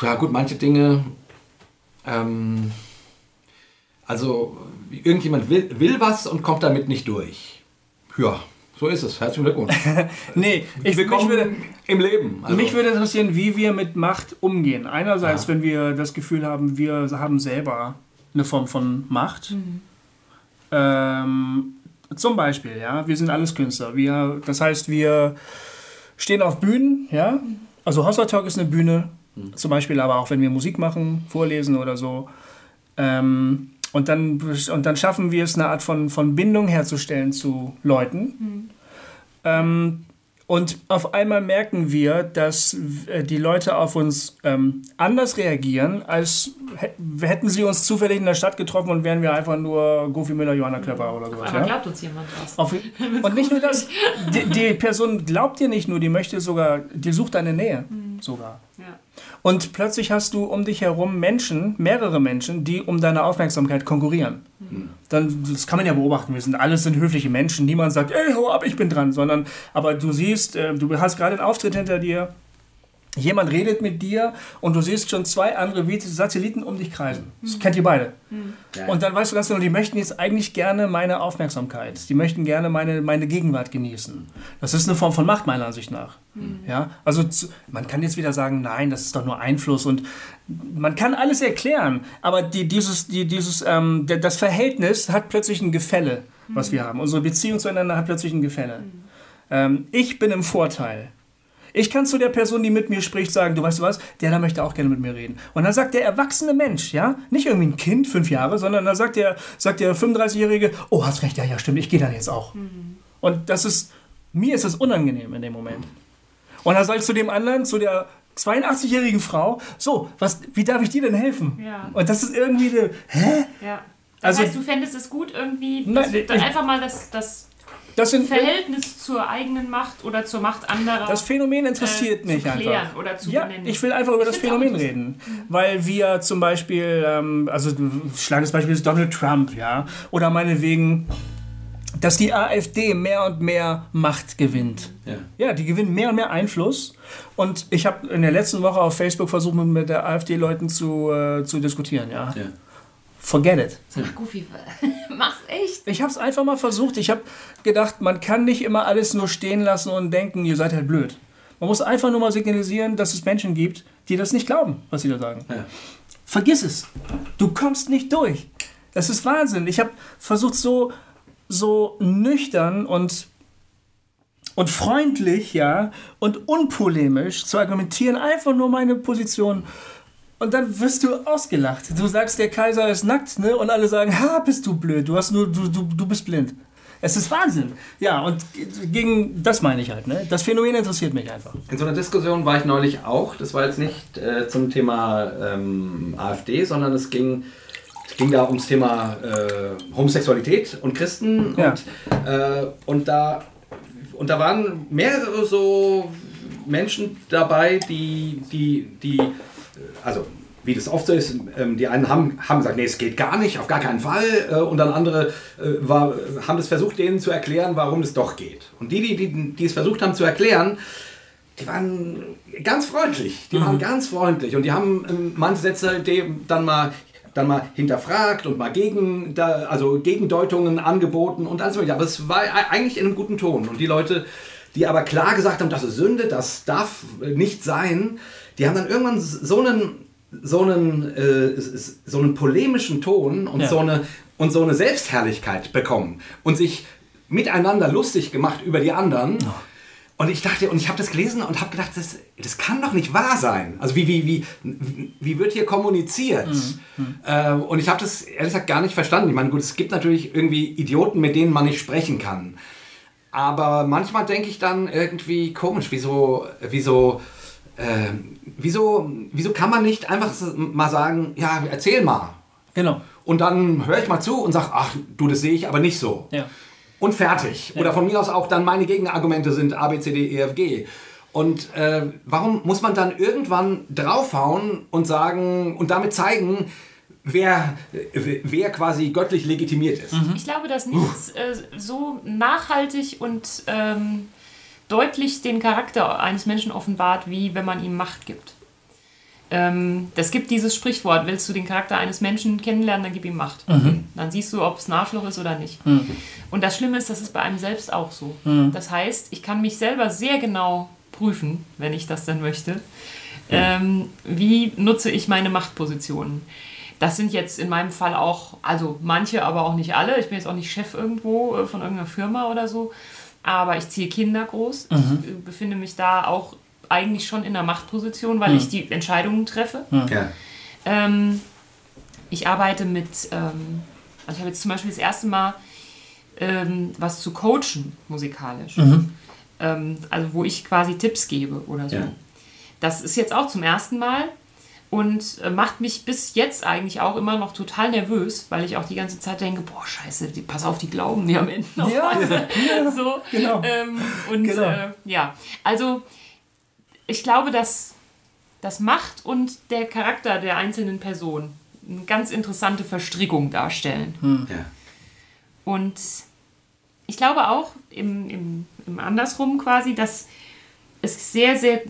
ja gut, manche Dinge, ähm, also irgendjemand will, will was und kommt damit nicht durch. Ja, so ist es. Herzlichen Glückwunsch. Nee, ich, mich Willkommen würde, im Leben. Also, mich würde interessieren, wie wir mit Macht umgehen. Einerseits, Ja. wenn wir das Gefühl haben, wir haben selber eine Form von Macht. Ähm, zum Beispiel, ja, wir sind alles Künstler. Wir, das heißt, wir stehen auf Bühnen, ja. Also Hossa Talk ist eine Bühne, zum Beispiel, aber auch wenn wir Musik machen, vorlesen oder so. Ähm, und, dann, und dann schaffen wir es, eine Art von, von Bindung herzustellen zu Leuten. Ähm, und auf einmal merken wir, dass äh, die Leute auf uns ähm, anders reagieren, als hä- hätten sie uns zufällig in der Stadt getroffen und wären wir einfach nur Goofy Müller, Johanna Klepper oder sowas. Aber Ja? glaubt uns jemand was? Auf, und nicht nur das, die, die Person glaubt dir nicht nur, die möchte sogar, die sucht deine Nähe sogar. Ja. Und plötzlich hast du um dich herum Menschen, mehrere Menschen, die um deine Aufmerksamkeit konkurrieren. Dann, das kann man ja beobachten. Wir sind alles sind höfliche Menschen. Niemand sagt, ey, hau ab, ich bin dran. Sondern, aber du siehst, äh, du hast gerade einen Auftritt hinter dir. Jemand redet mit dir und du siehst schon zwei andere Satelliten um dich kreisen. Das kennt ihr beide. Und dann weißt du ganz genau, die möchten jetzt eigentlich gerne meine Aufmerksamkeit. Die möchten gerne meine, meine Gegenwart genießen. Das ist eine Form von Macht, meiner Ansicht nach. Ja? Also zu, man kann jetzt wieder sagen, nein, das ist doch nur Einfluss und man kann alles erklären, aber die, dieses, die, dieses, ähm, das Verhältnis hat plötzlich ein Gefälle, was wir haben. Unsere Beziehung zueinander hat plötzlich ein Gefälle. Ähm, ich bin im Vorteil. Ich kann zu der Person, die mit mir spricht, sagen, du weißt du was, der da möchte auch gerne mit mir reden. Und dann sagt der erwachsene Mensch, ja, nicht irgendwie ein Kind, fünf Jahre, sondern dann sagt der, sagt der 35-Jährige, oh, hast recht, ja, ja, stimmt, ich gehe dann jetzt auch. Und das ist, mir ist das unangenehm in dem Moment. Und dann sag ich zu dem anderen, zu der 82-jährigen Frau, so, was, wie darf ich dir denn helfen? Ja. Und das ist irgendwie, eine, hä? Ja. Das Also- heißt, du fändest es gut, irgendwie Nein, das, ich- dann einfach mal das, das Das sind, Verhältnis zur eigenen Macht oder zur Macht anderer Das Phänomen interessiert äh, mich einfach. oder zu ja, benennen. ich will einfach über das find's auch Phänomen reden. Weil wir zum Beispiel, ähm, also schlagendes Beispiel ist Donald Trump, ja, oder meinetwegen, dass die AfD mehr und mehr Macht gewinnt. Ja. Ja, die gewinnen mehr und mehr Einfluss. Und ich habe in der letzten Woche auf Facebook versucht, mit- mit der AfD-Leuten zu, äh, zu diskutieren, ja. Ja. Forget it. Ach, Goofy, mach's echt. Ich habe es einfach mal versucht. Ich habe gedacht, man kann nicht immer alles nur stehen lassen und denken, ihr seid halt blöd. Man muss einfach nur mal signalisieren, dass es Menschen gibt, die das nicht glauben, was sie da sagen. Ja. Vergiss es. Du kommst nicht durch. Das ist Wahnsinn. Ich habe versucht, so, so nüchtern und, und freundlich, ja, und unpolemisch zu argumentieren, einfach nur meine Position. Und dann wirst du ausgelacht. Du sagst, der Kaiser ist nackt, ne? Und alle sagen, ha, bist du blöd, du hast nur, du, du, du bist blind. Es ist Wahnsinn. Ja, und gegen das meine ich halt, ne? Das Phänomen interessiert mich einfach. In so einer Diskussion war ich neulich auch. Das war jetzt nicht äh, zum Thema ähm, AfD, sondern es ging, es ging da ums Thema äh, Homosexualität und Christen. Ja. Und, äh, und, da, und da waren mehrere so Menschen dabei, die, die, die also wie das oft so ist, ähm, die einen haben, haben gesagt, nee, es geht gar nicht, auf gar keinen Fall. Äh, und dann andere äh, war, haben das versucht, denen zu erklären, warum es doch geht. Und die, die, die, die es versucht haben zu erklären, die waren ganz freundlich. Die waren ganz freundlich. Und die haben ähm, manche Sätze dann mal dann mal hinterfragt und mal gegen, also Gegendeutungen angeboten und alles mögliche. Aber es war eigentlich in einem guten Ton. Und die Leute, die aber klar gesagt haben, das ist Sünde, das darf nicht sein, die haben dann irgendwann so einen, so einen, äh, so einen polemischen Ton und, Ja. so eine, und so eine Selbstherrlichkeit bekommen und sich miteinander lustig gemacht über die anderen. Und ich dachte, und ich habe das gelesen und habe gedacht, das, das kann doch nicht wahr sein. Also wie, wie, wie, wie wird hier kommuniziert? Äh, und ich habe das ehrlich gesagt gar nicht verstanden. Ich meine, gut, es gibt natürlich irgendwie Idioten, mit denen man nicht sprechen kann. Aber manchmal denke ich dann irgendwie komisch, wieso, wieso, äh, wieso, wieso kann man nicht einfach mal sagen, ja, erzähl mal. Genau. Und dann höre ich mal zu und sage, ach, du, das sehe ich aber nicht so. Ja. Und fertig. Oder von mir aus auch dann meine Gegenargumente sind A, B, C, D, E, F, G. Und äh, warum muss man dann irgendwann draufhauen und sagen und damit zeigen, wer, äh, wer quasi göttlich legitimiert ist? Ich glaube, dass nichts äh, so nachhaltig und ähm, deutlich den Charakter eines Menschen offenbart, wie wenn man ihm Macht gibt. Ähm, das gibt dieses Sprichwort, willst du den Charakter eines Menschen kennenlernen, dann gib ihm Macht. Dann siehst du, ob es ein Arschloch ist oder nicht. Und das Schlimme ist, das ist bei einem selbst auch so. Das heißt, ich kann mich selber sehr genau prüfen, wenn ich das dann möchte. Ähm, wie nutze ich meine Machtpositionen? Das sind jetzt in meinem Fall auch, also manche, aber auch nicht alle. Ich bin jetzt auch nicht Chef irgendwo äh, von irgendeiner Firma oder so. Aber ich ziehe Kinder groß. Ich äh, befinde mich da auch eigentlich schon in einer Machtposition, weil ich die Entscheidungen treffe. Ja. Ähm, ich arbeite mit, ähm, also ich habe jetzt zum Beispiel das erste Mal ähm, was zu coachen musikalisch. Ähm, also wo ich quasi Tipps gebe oder so. Ja. Das ist jetzt auch zum ersten Mal und äh, macht mich bis jetzt eigentlich auch immer noch total nervös, weil ich auch die ganze Zeit denke, boah, scheiße, die, pass auf, die glauben die am Ende noch Ja, was. so, genau. Ähm, und Genau. äh, ja, also ich glaube, dass das Macht und der Charakter der einzelnen Person eine ganz interessante Verstrickung darstellen. Ja. Und ich glaube auch im, im, im Andersrum quasi, dass es sehr, sehr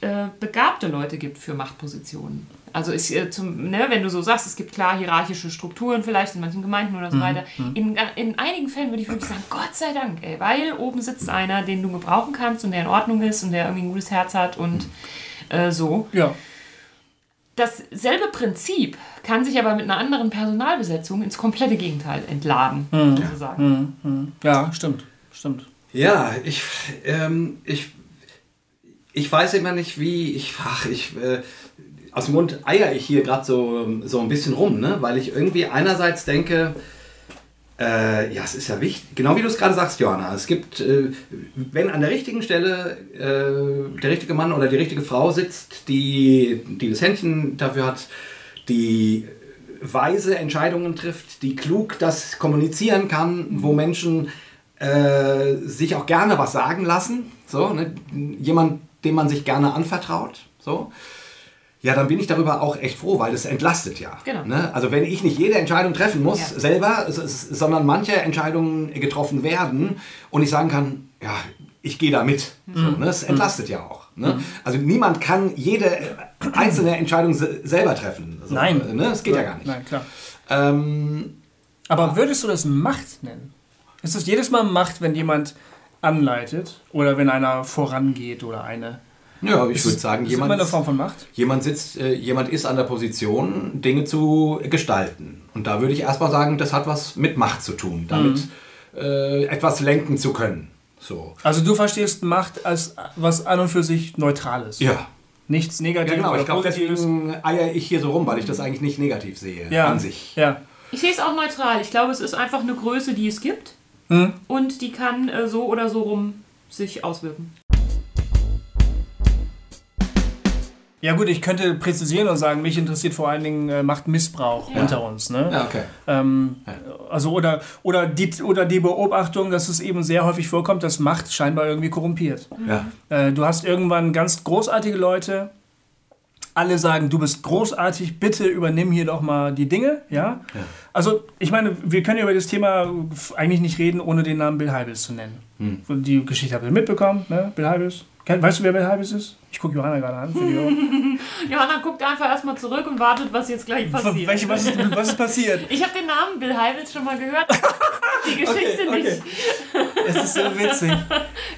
äh, begabte Leute gibt für Machtpositionen. Also ist, äh, zum, ne, wenn du so sagst, es gibt klar hierarchische Strukturen vielleicht in manchen Gemeinden oder so weiter. In, in einigen Fällen würde ich wirklich sagen, Gott sei Dank, ey, weil oben sitzt einer, den du gebrauchen kannst und der in Ordnung ist und der irgendwie ein gutes Herz hat und äh, so. Ja. Dasselbe Prinzip kann sich aber mit einer anderen Personalbesetzung ins komplette Gegenteil entladen, sozusagen. Ja, stimmt. Stimmt. Ja, ich, ähm, ich, ich weiß immer nicht, wie ich, ach, ich, äh, aus dem Mund eier ich hier gerade so, so ein bisschen rum, ne? weil ich irgendwie einerseits denke, äh, ja, es ist ja wichtig, genau wie du es gerade sagst, Johanna, es gibt, äh, wenn an der richtigen Stelle äh, der richtige Mann oder die richtige Frau sitzt, die, die das Händchen dafür hat, die weise Entscheidungen trifft, die klug das kommunizieren kann, wo Menschen äh, sich auch gerne was sagen lassen. So, ne? Jemand, dem man sich gerne anvertraut. So. Ja, dann bin ich darüber auch echt froh, weil das entlastet ja. Genau. Ne? Also wenn ich nicht jede Entscheidung treffen muss Ja. selber, sondern manche Entscheidungen getroffen werden und ich sagen kann, ja, ich gehe da mit. So, Mhm. ne? Das entlastet ja auch. Ne? Also niemand kann jede einzelne Entscheidung se selber treffen. So, Nein. Ne? Das geht ja gar nicht. Nein, klar. Ähm, Aber würdest du das Macht nennen? Ist das jedes Mal Macht, wenn jemand anleitet oder wenn einer vorangeht oder eine? ja, ich würde sagen, ist immer jemand, eine Form von Macht? jemand sitzt, äh, jemand ist an der Position, Dinge zu gestalten. Und da würde ich erstmal sagen, das hat was mit Macht zu tun, damit Mhm. äh, etwas lenken zu können. So. Also du verstehst Macht als was an und für sich Neutrales. Ja. Nichts Ja, Negatives genau. oder Ich glaube, deswegen eier ich hier so rum, weil ich das eigentlich nicht negativ sehe ja. an sich. Ja. Ich sehe es auch neutral. Ich glaube, es ist einfach eine Größe, die es gibt. Hm? Und die kann äh, so oder so rum sich auswirken. Ja gut, ich könnte präzisieren und sagen, mich interessiert vor allen Dingen äh, Machtmissbrauch Ja. unter uns. Ne? Ja, okay. Ähm, Ja. Also oder, oder, die, oder die Beobachtung, dass es eben sehr häufig vorkommt, dass Macht scheinbar irgendwie korrumpiert. Ja. Äh, du hast irgendwann ganz großartige Leute, alle sagen, du bist großartig, bitte übernimm hier doch mal die Dinge. Ja? Also ich meine, wir können über das Thema eigentlich nicht reden, ohne den Namen Bill Heibels zu nennen. Die Geschichte habt ihr mitbekommen, ne? Bill Heibels. Weißt du, wer Bill Heibels ist? Ich gucke Johanna gerade an. Johanna guckt einfach erstmal zurück und wartet, was jetzt gleich passiert. Welche, was, ist, was ist passiert? Ich habe den Namen Bill Heibels schon mal gehört. Die Geschichte Okay, okay. nicht. Es ist so witzig.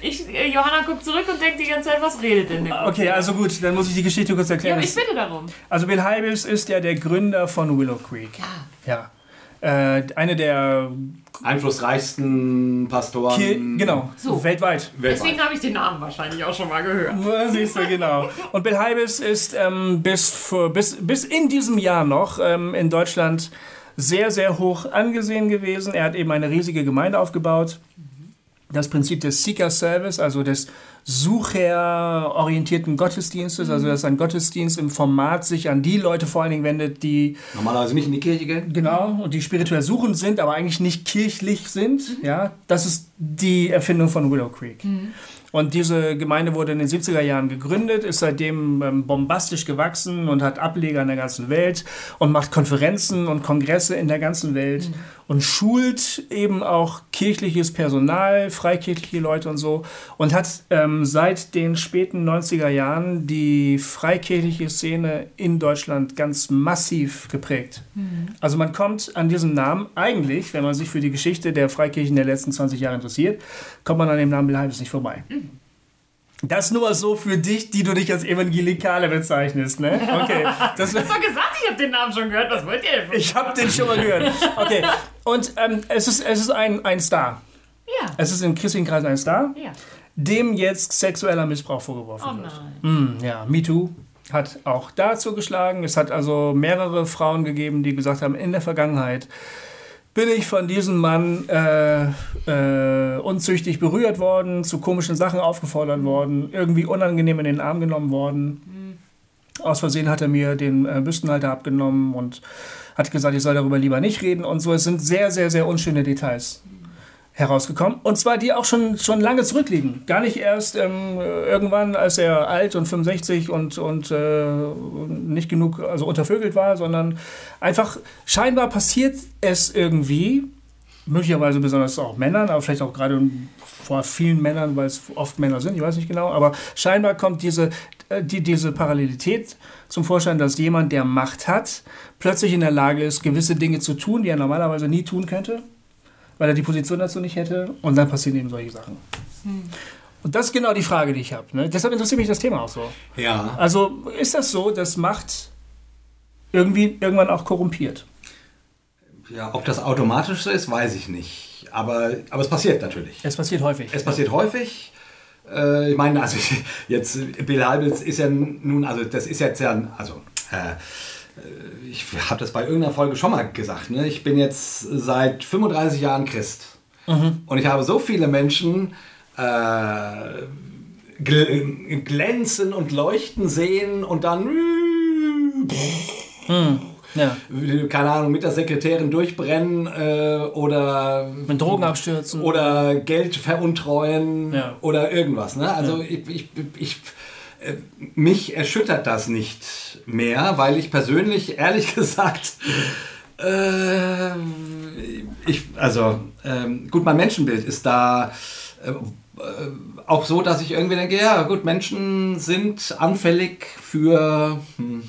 Ich, äh, Johanna guckt zurück und denkt die ganze Zeit, was redet denn der? Okay, also gut, dann muss ich die Geschichte kurz Ja, erklären. aber ich bitte darum. Also Bill Heibels ist ja der Gründer von Willow Creek. Ja. Äh, eine der Einflussreichsten Pastoren. Ki genau, So. weltweit. weltweit. Deswegen habe ich den Namen wahrscheinlich auch schon mal gehört. Siehst du, genau. Und Bill Heibels ist ähm, bis, vor, bis, bis in diesem Jahr noch ähm, in Deutschland sehr, sehr hoch angesehen gewesen. Er hat eben eine riesige Gemeinde aufgebaut. Das Prinzip des Seeker Service, also des sucherorientierten Gottesdienstes, also dass ein Gottesdienst im Format sich an die Leute vor allen Dingen wendet, die Normalerweise nicht in die Kirche gehen. Genau, und die spirituell suchend sind, aber eigentlich nicht kirchlich sind. Ja, das ist die Erfindung von Willow Creek. Und diese Gemeinde wurde in den 70er Jahren gegründet, ist seitdem ähm, bombastisch gewachsen und hat Ableger in der ganzen Welt und macht Konferenzen und Kongresse in der ganzen Welt und schult eben auch kirchliches Personal, freikirchliche Leute und so und hat ähm, seit den späten 90er Jahren die freikirchliche Szene in Deutschland ganz massiv geprägt. Also man kommt an diesem Namen eigentlich, wenn man sich für die Geschichte der Freikirchen der letzten 20 Jahre interessiert, kommt man an dem Namen Hybels nicht vorbei. Das nur so für dich, die du dich als Evangelikale bezeichnest, ne? Okay. Das, Ich hab doch gesagt, ich hab den Namen schon gehört. Was wollt ihr denn? ich habe den schon mal gehört. Okay. Und ähm, es ist, es ist ein, ein Star. Ja. Es ist in christlichen Kreisen ein Star, Ja. dem jetzt sexueller Missbrauch vorgeworfen Oh wird. nein. Mm, ja, MeToo hat auch dazu geschlagen. Es hat also mehrere Frauen gegeben, die gesagt haben, in der Vergangenheit bin ich von diesem Mann äh, äh, unzüchtig berührt worden, zu komischen Sachen aufgefordert worden, irgendwie unangenehm in den Arm genommen worden. Aus Versehen hat er mir den äh, Büstenhalter abgenommen und hat gesagt, ich soll darüber lieber nicht reden und so. Es sind sehr, sehr, sehr unschöne Details herausgekommen. Und zwar die auch schon, schon lange zurückliegen. Gar nicht erst ähm, irgendwann, als er alt und 65 und, und äh, nicht genug, also untervögelt war, sondern einfach scheinbar passiert es irgendwie, möglicherweise besonders auch Männern, aber vielleicht auch gerade vor vielen Männern, weil es oft Männer sind, ich weiß nicht genau, aber scheinbar kommt diese, äh, die, diese Parallelität zum Vorschein, dass jemand, der Macht hat, plötzlich in der Lage ist, gewisse Dinge zu tun, die er normalerweise nie tun könnte weil er die Position dazu nicht hätte. Und dann passieren eben solche Sachen. Und das ist genau die Frage, die ich habe. Ne? Deshalb interessiert mich das Thema auch so. Ja. Also ist das so, dass Macht irgendwie irgendwann auch korrumpiert? ja. Ob das automatisch so ist, weiß ich nicht. Aber, aber es passiert natürlich. Es passiert häufig. Es passiert häufig. Äh, ich meine, also jetzt Bill Halbels ist ja nun, also das ist jetzt ja, also äh, ich habe das bei irgendeiner Folge schon mal gesagt. Ne? Ich bin jetzt seit 35 Jahren Christ und ich habe so viele Menschen äh, gl glänzen und leuchten sehen und dann ja. keine Ahnung mit der Sekretärin durchbrennen äh, oder Mit Drogen abstürzen. oder Geld veruntreuen Ja. oder irgendwas. Ne? Also ich, ich, ich, äh, mich erschüttert das nicht mehr, weil ich persönlich, ehrlich gesagt, äh, ich, also ähm, gut, mein Menschenbild ist da äh, äh, auch so, dass ich irgendwie denke, ja gut, Menschen sind anfällig für, hm,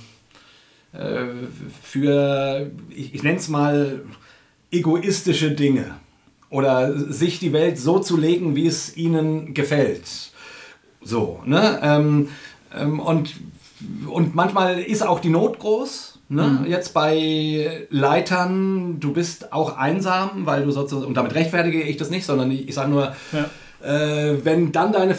äh, für ich, ich nenne es mal, egoistische Dinge oder sich die Welt so zu legen, wie es ihnen gefällt. So, ne? Ähm, ähm, und, und manchmal ist auch die Not groß. Ne? Jetzt bei Leitern, du bist auch einsam, weil du sozusagen, und damit rechtfertige ich das nicht, sondern ich, ich sage nur, Ja. äh, wenn dann deine,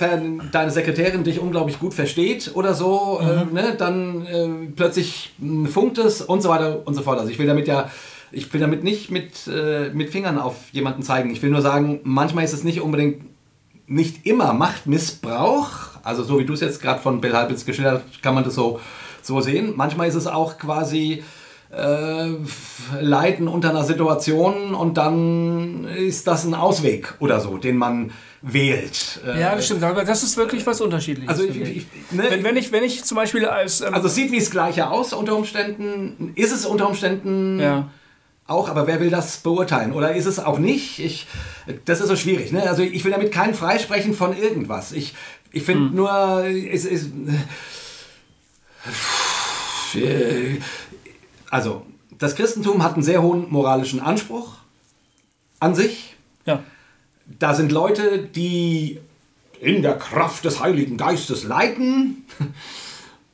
deine Sekretärin dich unglaublich gut versteht oder so, äh, ne, dann äh, plötzlich funkt es und so weiter und so fort. Also ich will damit ja, ich will damit nicht mit, äh, mit Fingern auf jemanden zeigen. Ich will nur sagen, manchmal ist es nicht unbedingt, nicht immer Machtmissbrauch. Also so wie du es jetzt gerade von Bill Halpitz geschildert hast, kann man das so, so sehen. Manchmal ist es auch quasi äh, Leiden unter einer Situation und dann ist das ein Ausweg oder so, den man wählt. Äh, Ja, das stimmt. Aber das ist wirklich was Unterschiedliches. Also, ich, ich. ne, wenn, wenn, ich, wenn ich zum Beispiel als. Ähm, also sieht wie das Gleiche aus unter Umständen, ist es unter Umständen ja. Auch, aber wer will das beurteilen? Oder ist es auch nicht? Ich, das ist so schwierig. Ne? Also ich will damit keinen freisprechen von irgendwas. Ich, ich finde Hm. nur, es ist... Also, das Christentum hat einen sehr hohen moralischen Anspruch an sich. ja. Da sind Leute, die in der Kraft des Heiligen Geistes leiten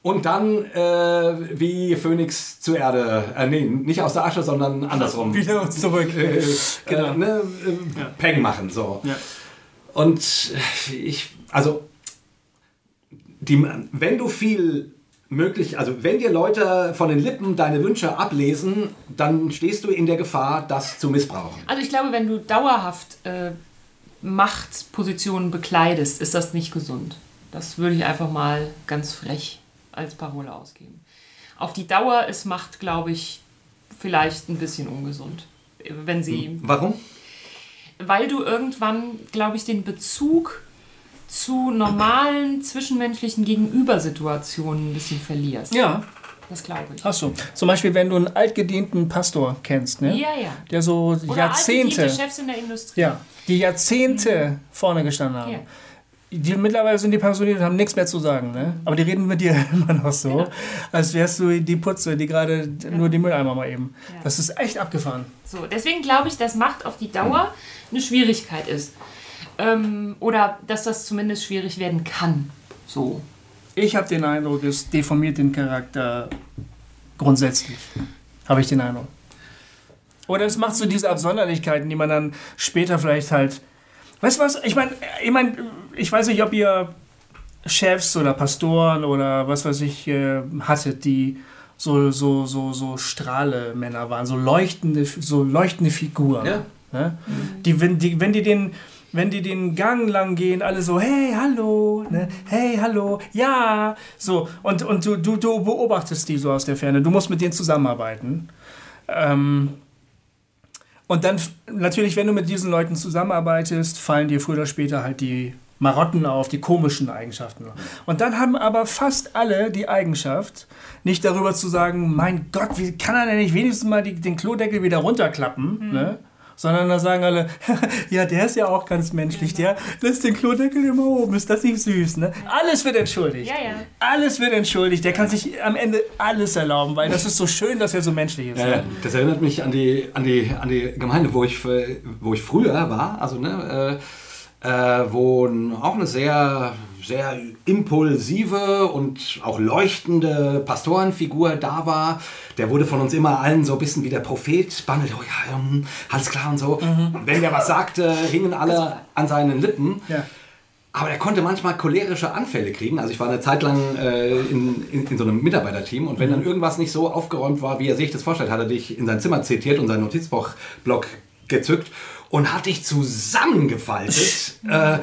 und dann äh, wie Phönix zur Erde, äh, nee, nicht aus der Asche, sondern andersrum. Wieder zurück. Äh, Genau. äh, ne, äh, Peng machen, so. Ja. Und ich, also, die, wenn du viel möglich, also wenn dir Leute von den Lippen deine Wünsche ablesen, dann stehst du in der Gefahr, das zu missbrauchen. Also ich glaube, wenn du dauerhaft äh, Machtpositionen bekleidest, ist das nicht gesund. Das würde ich einfach mal ganz frech als Parole ausgeben. Auf die Dauer ist Macht, glaube ich, vielleicht ein bisschen ungesund. Wenn sie Warum? weil du irgendwann, glaube ich, den Bezug zu normalen zwischenmenschlichen Gegenübersituationen ein bisschen verlierst. Ja, Das glaube ich. hast du. Zum Beispiel, wenn du einen altgedienten Pastor kennst, ne? Ja, ja. der so Oder Jahrzehnte, Chefs in der Industrie. ja, die Jahrzehnte vorne gestanden haben. Ja. Die, mittlerweile sind die pensioniert und haben nichts mehr zu sagen, ne? Aber die reden mit dir immer noch so, als wärst du die Putze, die gerade nur die Mülleimer mal eben. Ja. Das ist echt abgefahren. So, deswegen glaube ich, dass Macht auf die Dauer eine Schwierigkeit ist. Ähm, oder dass das zumindest schwierig werden kann. So. Ich habe den Eindruck, es deformiert den Charakter grundsätzlich. Habe ich den Eindruck. Oder es macht so diese Absonderlichkeiten, die man dann später vielleicht halt. Weißt du was? Ich meine, ich, mein, ich weiß nicht, ob ihr Chefs oder Pastoren oder was weiß ich äh, hattet, die so, so, so, so Strahlemänner waren, so leuchtende, so leuchtende Figuren. Ja. Ne? Die, wenn, die, wenn die den. Wenn die den Gang lang gehen, alle so, hey, hallo, ne? hey, hallo, ja, so. Und, und du, du, du beobachtest die so aus der Ferne. Du musst mit denen zusammenarbeiten. Ähm, und dann natürlich, wenn du mit diesen Leuten zusammenarbeitest, fallen dir früher oder später halt die Marotten auf, die komischen Eigenschaften. Und dann haben aber fast alle die Eigenschaft, nicht darüber zu sagen, mein Gott, wie kann er denn nicht wenigstens mal die, den Klodeckel wieder runterklappen, ne? Sondern da sagen alle, ja, der ist ja auch ganz menschlich, der lässt den Klodeckel immer oben, ist das nicht süß, ne? Alles wird entschuldigt. Ja, ja. Alles wird entschuldigt. Der kann sich am Ende alles erlauben, weil das ist so schön, dass er so menschlich ist. Ja, ja. das erinnert mich an die, an die, an die Gemeinde, wo ich, wo ich früher war, also ne, äh, wo n- auch eine sehr, sehr impulsive und auch leuchtende Pastorenfigur da war. Der wurde von uns immer allen so ein bisschen wie der Prophet behandelt. Oh ja, ähm, alles klar und so. Wenn der was sagte, hingen alle an seinen Lippen. Ja. Aber er konnte manchmal cholerische Anfälle kriegen. Also ich war eine Zeit lang äh, in, in, in so einem Mitarbeiterteam und wenn dann irgendwas nicht so aufgeräumt war, wie er sich das vorstellt, hat er dich in sein Zimmer zitiert und seinen Notizblock gezückt und hat dich zusammengefaltet. äh,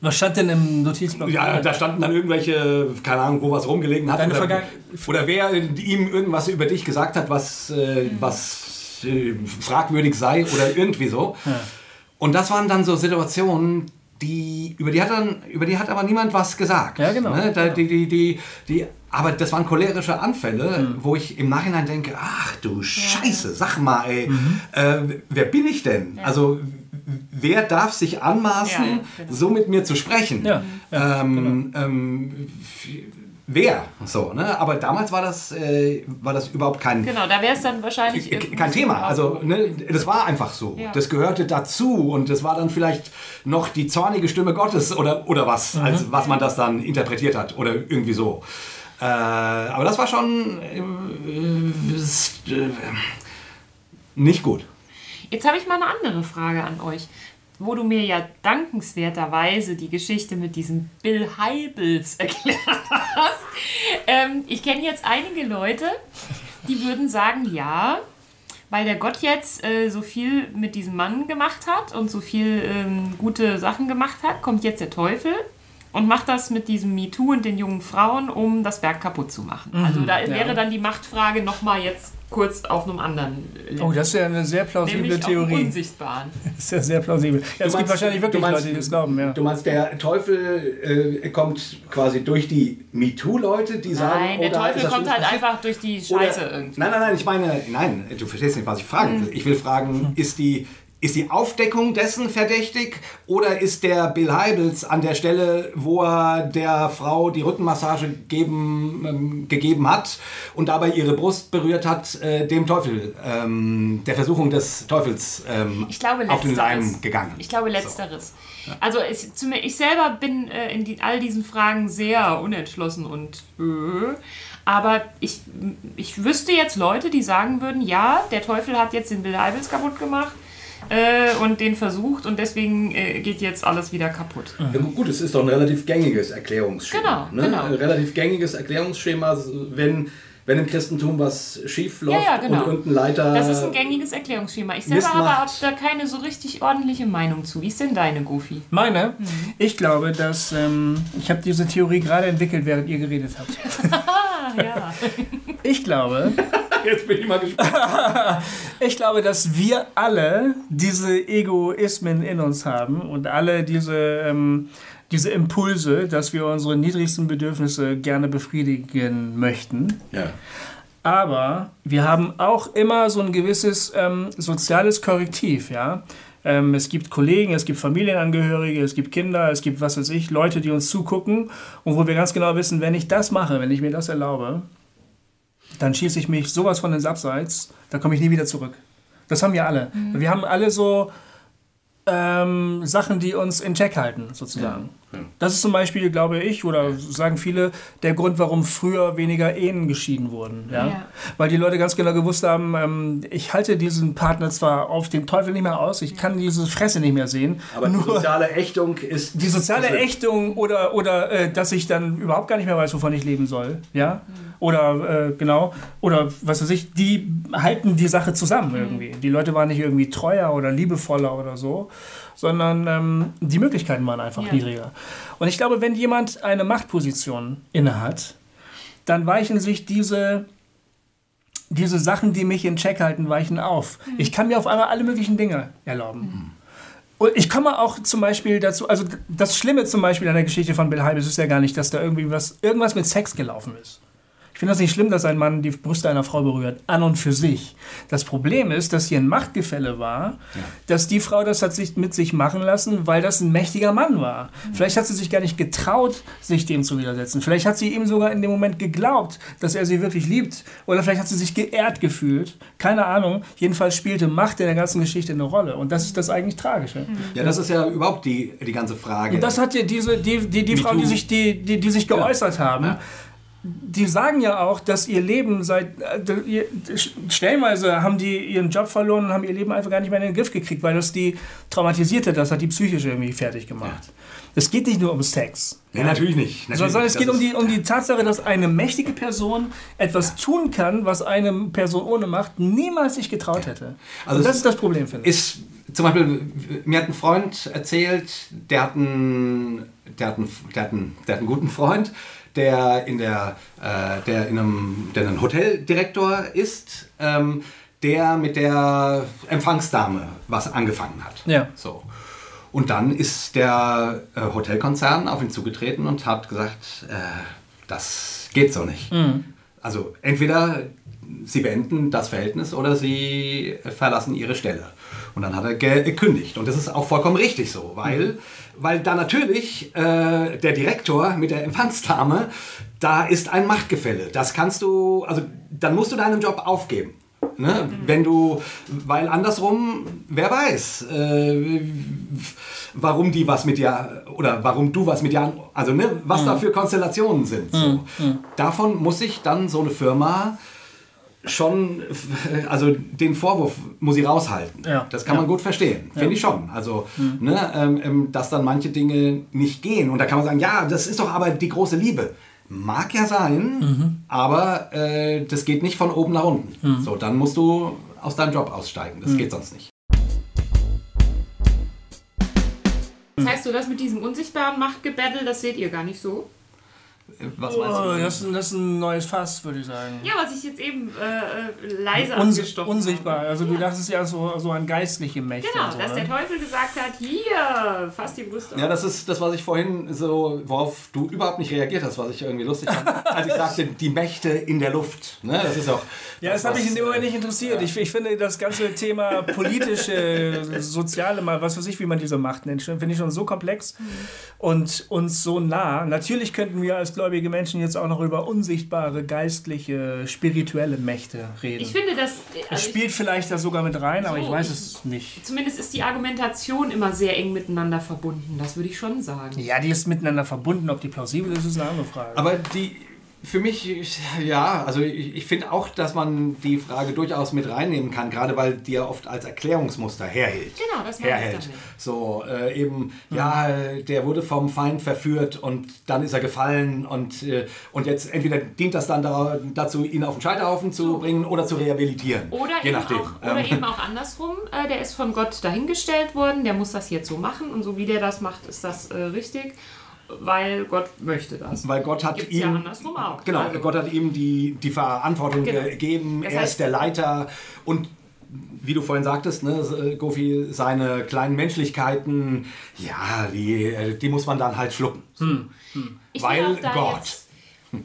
Was stand denn im Notizblock? ja, da standen dann irgendwelche, keine Ahnung, wo was rumgelegen hat. Deine oder, oder wer ihm irgendwas über dich gesagt hat, was, äh, was äh, fragwürdig sei oder irgendwie so. Und das waren dann so Situationen, die, über, die hat dann, über die hat aber niemand was gesagt. Ja, genau. Ne? Da, die, die, die, die, aber das waren cholerische Anfälle, wo ich im Nachhinein denke, ach du Scheiße, sag mal, ey, äh, wer bin ich denn? Also wer darf sich anmaßen, Ja, ja, genau. so mit mir zu sprechen? Ja, ähm, ähm, f- wer? So, ne? Aber damals war das, äh, war das überhaupt kein, Genau, da wäre es dann wahrscheinlich. Kein Thema. Also, ne, das war einfach so. Ja. Das gehörte dazu und das war dann vielleicht noch die zornige Stimme Gottes oder, oder was, als was man das dann interpretiert hat oder irgendwie so. Äh, aber das war schon äh, äh, äh, nicht gut. Jetzt habe ich mal eine andere Frage an euch. Wo du mir ja dankenswerterweise die Geschichte mit diesem Bill Heibels erklärt hast. Ähm, ich kenne jetzt einige Leute, die würden sagen, ja, weil der Gott jetzt äh, so viel mit diesem Mann gemacht hat und so viel ähm, gute Sachen gemacht hat, kommt jetzt der Teufel und macht das mit diesem MeToo und den jungen Frauen, um das Werk kaputt zu machen. also da wäre dann die Machtfrage nochmal jetzt kurz auf einem anderen Level. Oh, das ist ja eine sehr plausible Nämlich auf Theorie. Unsichtbaren. Das ist ja sehr plausibel. Ja, es gibt wahrscheinlich wirklich Leute, die das glauben. Ja. Du meinst, der Teufel äh, kommt quasi durch die MeToo-Leute, die sagen, Nein, der Teufel kommt halt passiert? einfach durch die Oder- Scheiße irgendwie. Nein, nein, nein, ich meine, nein, du verstehst nicht, was ich fragen will. Ich will fragen, ist die, ist die Aufdeckung dessen verdächtig oder ist der Bill Heibels an der Stelle, wo er der Frau die Rückenmassage geben, ähm, gegeben hat und dabei ihre Brust berührt hat, äh, dem Teufel, ähm, der Versuchung des Teufels ähm, glaube, auf den. Leim gegangen? Ich glaube, letzteres. Also ich, zu mir, ich selber bin äh, in die, all diesen Fragen sehr unentschlossen und äh, aber ich, ich wüsste jetzt Leute, die sagen würden, ja, der Teufel hat jetzt den Bill Heibels kaputt gemacht äh, und den versucht und deswegen äh, geht jetzt alles wieder kaputt. Ja, gu- gut, es ist doch ein relativ gängiges Erklärungsschema. Genau, ne? genau. Ein relativ gängiges Erklärungsschema, wenn, wenn im Christentum was schief läuft Ja, ja, genau. und irgendein Leiter. Das ist ein gängiges Erklärungsschema. Ich selber habe da keine so richtig ordentliche Meinung zu. Wie ist denn deine, Goofy? Meine, ich glaube, dass ähm, ich habe diese Theorie gerade entwickelt, während ihr geredet habt. Ja. Ich glaube, Jetzt bin ich mal gespannt. Ich glaube, dass wir alle diese Egoismen in uns haben und alle diese, ähm, diese Impulse, dass wir unsere niedrigsten Bedürfnisse gerne befriedigen möchten. Ja. Aber wir haben auch immer so ein gewisses ähm, soziales Korrektiv, ja. Ähm, es gibt Kollegen, es gibt Familienangehörige, es gibt Kinder, es gibt, was weiß ich, Leute, die uns zugucken und wo wir ganz genau wissen, wenn ich das mache, wenn ich mir das erlaube, dann schieße ich mich sowas von ins Abseits, da komme ich nie wieder zurück. Das haben wir alle. Wir haben alle so ähm, Sachen, die uns in Check halten, sozusagen. Das ist zum Beispiel, glaube ich, oder sagen viele, der Grund, warum früher weniger Ehen geschieden wurden. Ja? Ja. Weil die Leute ganz genau gewusst haben, ähm, ich halte diesen Partner zwar auf den Teufel nicht mehr aus, ich kann diese Fresse nicht mehr sehen. Aber die soziale Ächtung ist. Die soziale ist- Ächtung oder, oder äh, dass ich dann überhaupt gar nicht mehr weiß, wovon ich leben soll. Ja? Oder äh, genau, oder was weiß ich, die halten die Sache zusammen irgendwie. Die Leute waren nicht irgendwie treuer oder liebevoller oder so, sondern ähm, die Möglichkeiten waren einfach Ja. niedriger. Und ich glaube, wenn jemand eine Machtposition innehat, dann weichen sich diese diese Sachen, die mich in Check halten, weichen auf. Ich kann mir auf einmal alle möglichen Dinge erlauben. Und ich komme auch zum Beispiel dazu, also das Schlimme zum Beispiel an der Geschichte von Bill Hybels ist ja gar nicht, dass da irgendwie was, irgendwas mit Sex gelaufen ist. Ich finde das nicht schlimm, dass ein Mann die Brüste einer Frau berührt, an und für sich. Das Problem ist, dass hier ein Machtgefälle war, dass die Frau das hat sich mit sich machen lassen, weil das ein mächtiger Mann war. Vielleicht hat sie sich gar nicht getraut, sich dem zu widersetzen. Vielleicht hat sie ihm sogar in dem Moment geglaubt, dass er sie wirklich liebt. Oder vielleicht hat sie sich geehrt gefühlt. Keine Ahnung. Jedenfalls spielte Macht in der ganzen Geschichte eine Rolle. Und das ist das eigentlich Tragische. Ja, das ist ja überhaupt die, die ganze Frage. Und das hat ja diese, die, die, die Frauen, die sich, die, die, die sich geäußert haben, Ja. Die sagen ja auch, dass ihr Leben seit. Äh, stellenweise haben die ihren Job verloren und haben ihr Leben einfach gar nicht mehr in den Griff gekriegt, weil das die traumatisiert hat, das hat die psychisch irgendwie fertig gemacht. Es geht nicht nur um Sex. Nee, natürlich nicht. Natürlich Sondern es geht um die, um die Tatsache, dass eine mächtige Person etwas tun kann, was eine Person ohne Macht niemals sich getraut hätte. Also und das ist das Problem, finde ich. ist zum Beispiel, mir hat ein Freund erzählt, der hat einen, der hat einen, der hat einen, der hat einen guten Freund, der in der, äh, der in einem, der ein Hoteldirektor ist, ähm, der mit der Empfangsdame was angefangen hat. Ja. So. Und dann ist der äh, Hotelkonzern auf ihn zugetreten und hat gesagt, äh, das geht so nicht. Also entweder sie beenden das Verhältnis oder sie verlassen ihre Stelle. Und dann hat er ge- gekündigt. Und das ist auch vollkommen richtig so, weil, weil da natürlich äh, der Direktor mit der Empfangsdame, da ist ein Machtgefälle. Das kannst du, also dann musst du deinen Job aufgeben. Ne? Wenn du, weil andersrum, wer weiß, äh, warum die was mit dir, oder warum du was mit dir, an- also ne, was da für Konstellationen sind. So. Davon muss sich dann so eine Firma schon, also den Vorwurf muss sie raushalten. Ja. Das kann man gut verstehen, finde ich schon. Also, ne, ähm, ähm, dass dann manche Dinge nicht gehen. Und da kann man sagen, ja, das ist doch aber die große Liebe. Mag ja sein, aber äh, das geht nicht von oben nach unten. So, dann musst du aus deinem Job aussteigen. Das geht sonst nicht. Das heißt, so das mit diesem unsichtbaren Machtgebettel, das seht ihr gar nicht so. Was meinst Oh, du? das, ist- das ist ein neues Fass, würde ich sagen. Ja, was ich jetzt eben äh, äh, leise Unsi angestochen unsichtbar. habe. Also du dachtest ja so, so an geistliche Mächte. Genau, so, dass ne? der Teufel gesagt hat, hier, fass die Brüste Ja, auf. das ist das, was ich vorhin so, worauf du überhaupt nicht reagiert hast, was ich irgendwie lustig fand, als ich sagte, die Mächte in der Luft. Ne? Das ist auch. Ja, das hat was, mich in dem Moment äh, nicht interessiert. Ich, ich finde das ganze Thema politische, soziale, mal was weiß ich, wie man diese Macht nennt, finde ich schon so komplex und uns so nah. Natürlich könnten wir als gläubige Menschen jetzt auch noch über unsichtbare, geistliche, spirituelle Mächte reden. Ich finde, das Also ich, spielt vielleicht da sogar mit rein, aber So, ich weiß ich- es nicht. zumindest ist die Argumentation immer sehr eng miteinander verbunden. Das würde ich schon sagen. Ja, die ist miteinander verbunden. Ob die plausibel ist, ist eine andere Frage. Aber die, für mich, ja, also ich, ich finde auch, dass man die Frage durchaus mit reinnehmen kann, gerade weil die ja oft als Erklärungsmuster herhält. Genau, das meine ich herhält. damit. So, äh, eben, ja, der wurde vom Feind verführt und dann ist er gefallen und, äh, und jetzt entweder dient das dann da, dazu, ihn auf den Scheiterhaufen zu bringen oder zu rehabilitieren. Oder, Je eben, nachdem. auch, oder Ähm, eben auch andersrum. Äh, der ist von Gott dahingestellt worden, der muss das jetzt so machen und so wie der das macht, ist das äh, richtig. Weil Gott möchte das. Weil Gott hat Gibt's ja ihm. andersrum auch. Genau, Also- Gott hat ihm die, die Verantwortung Genau. gegeben. Das er heißt- ist der Leiter und wie du vorhin sagtest, ne, Gofi, seine kleinen Menschlichkeiten, ja, die, äh, die muss man dann halt schlucken. Ich Weil will auch da Gott. Jetzt,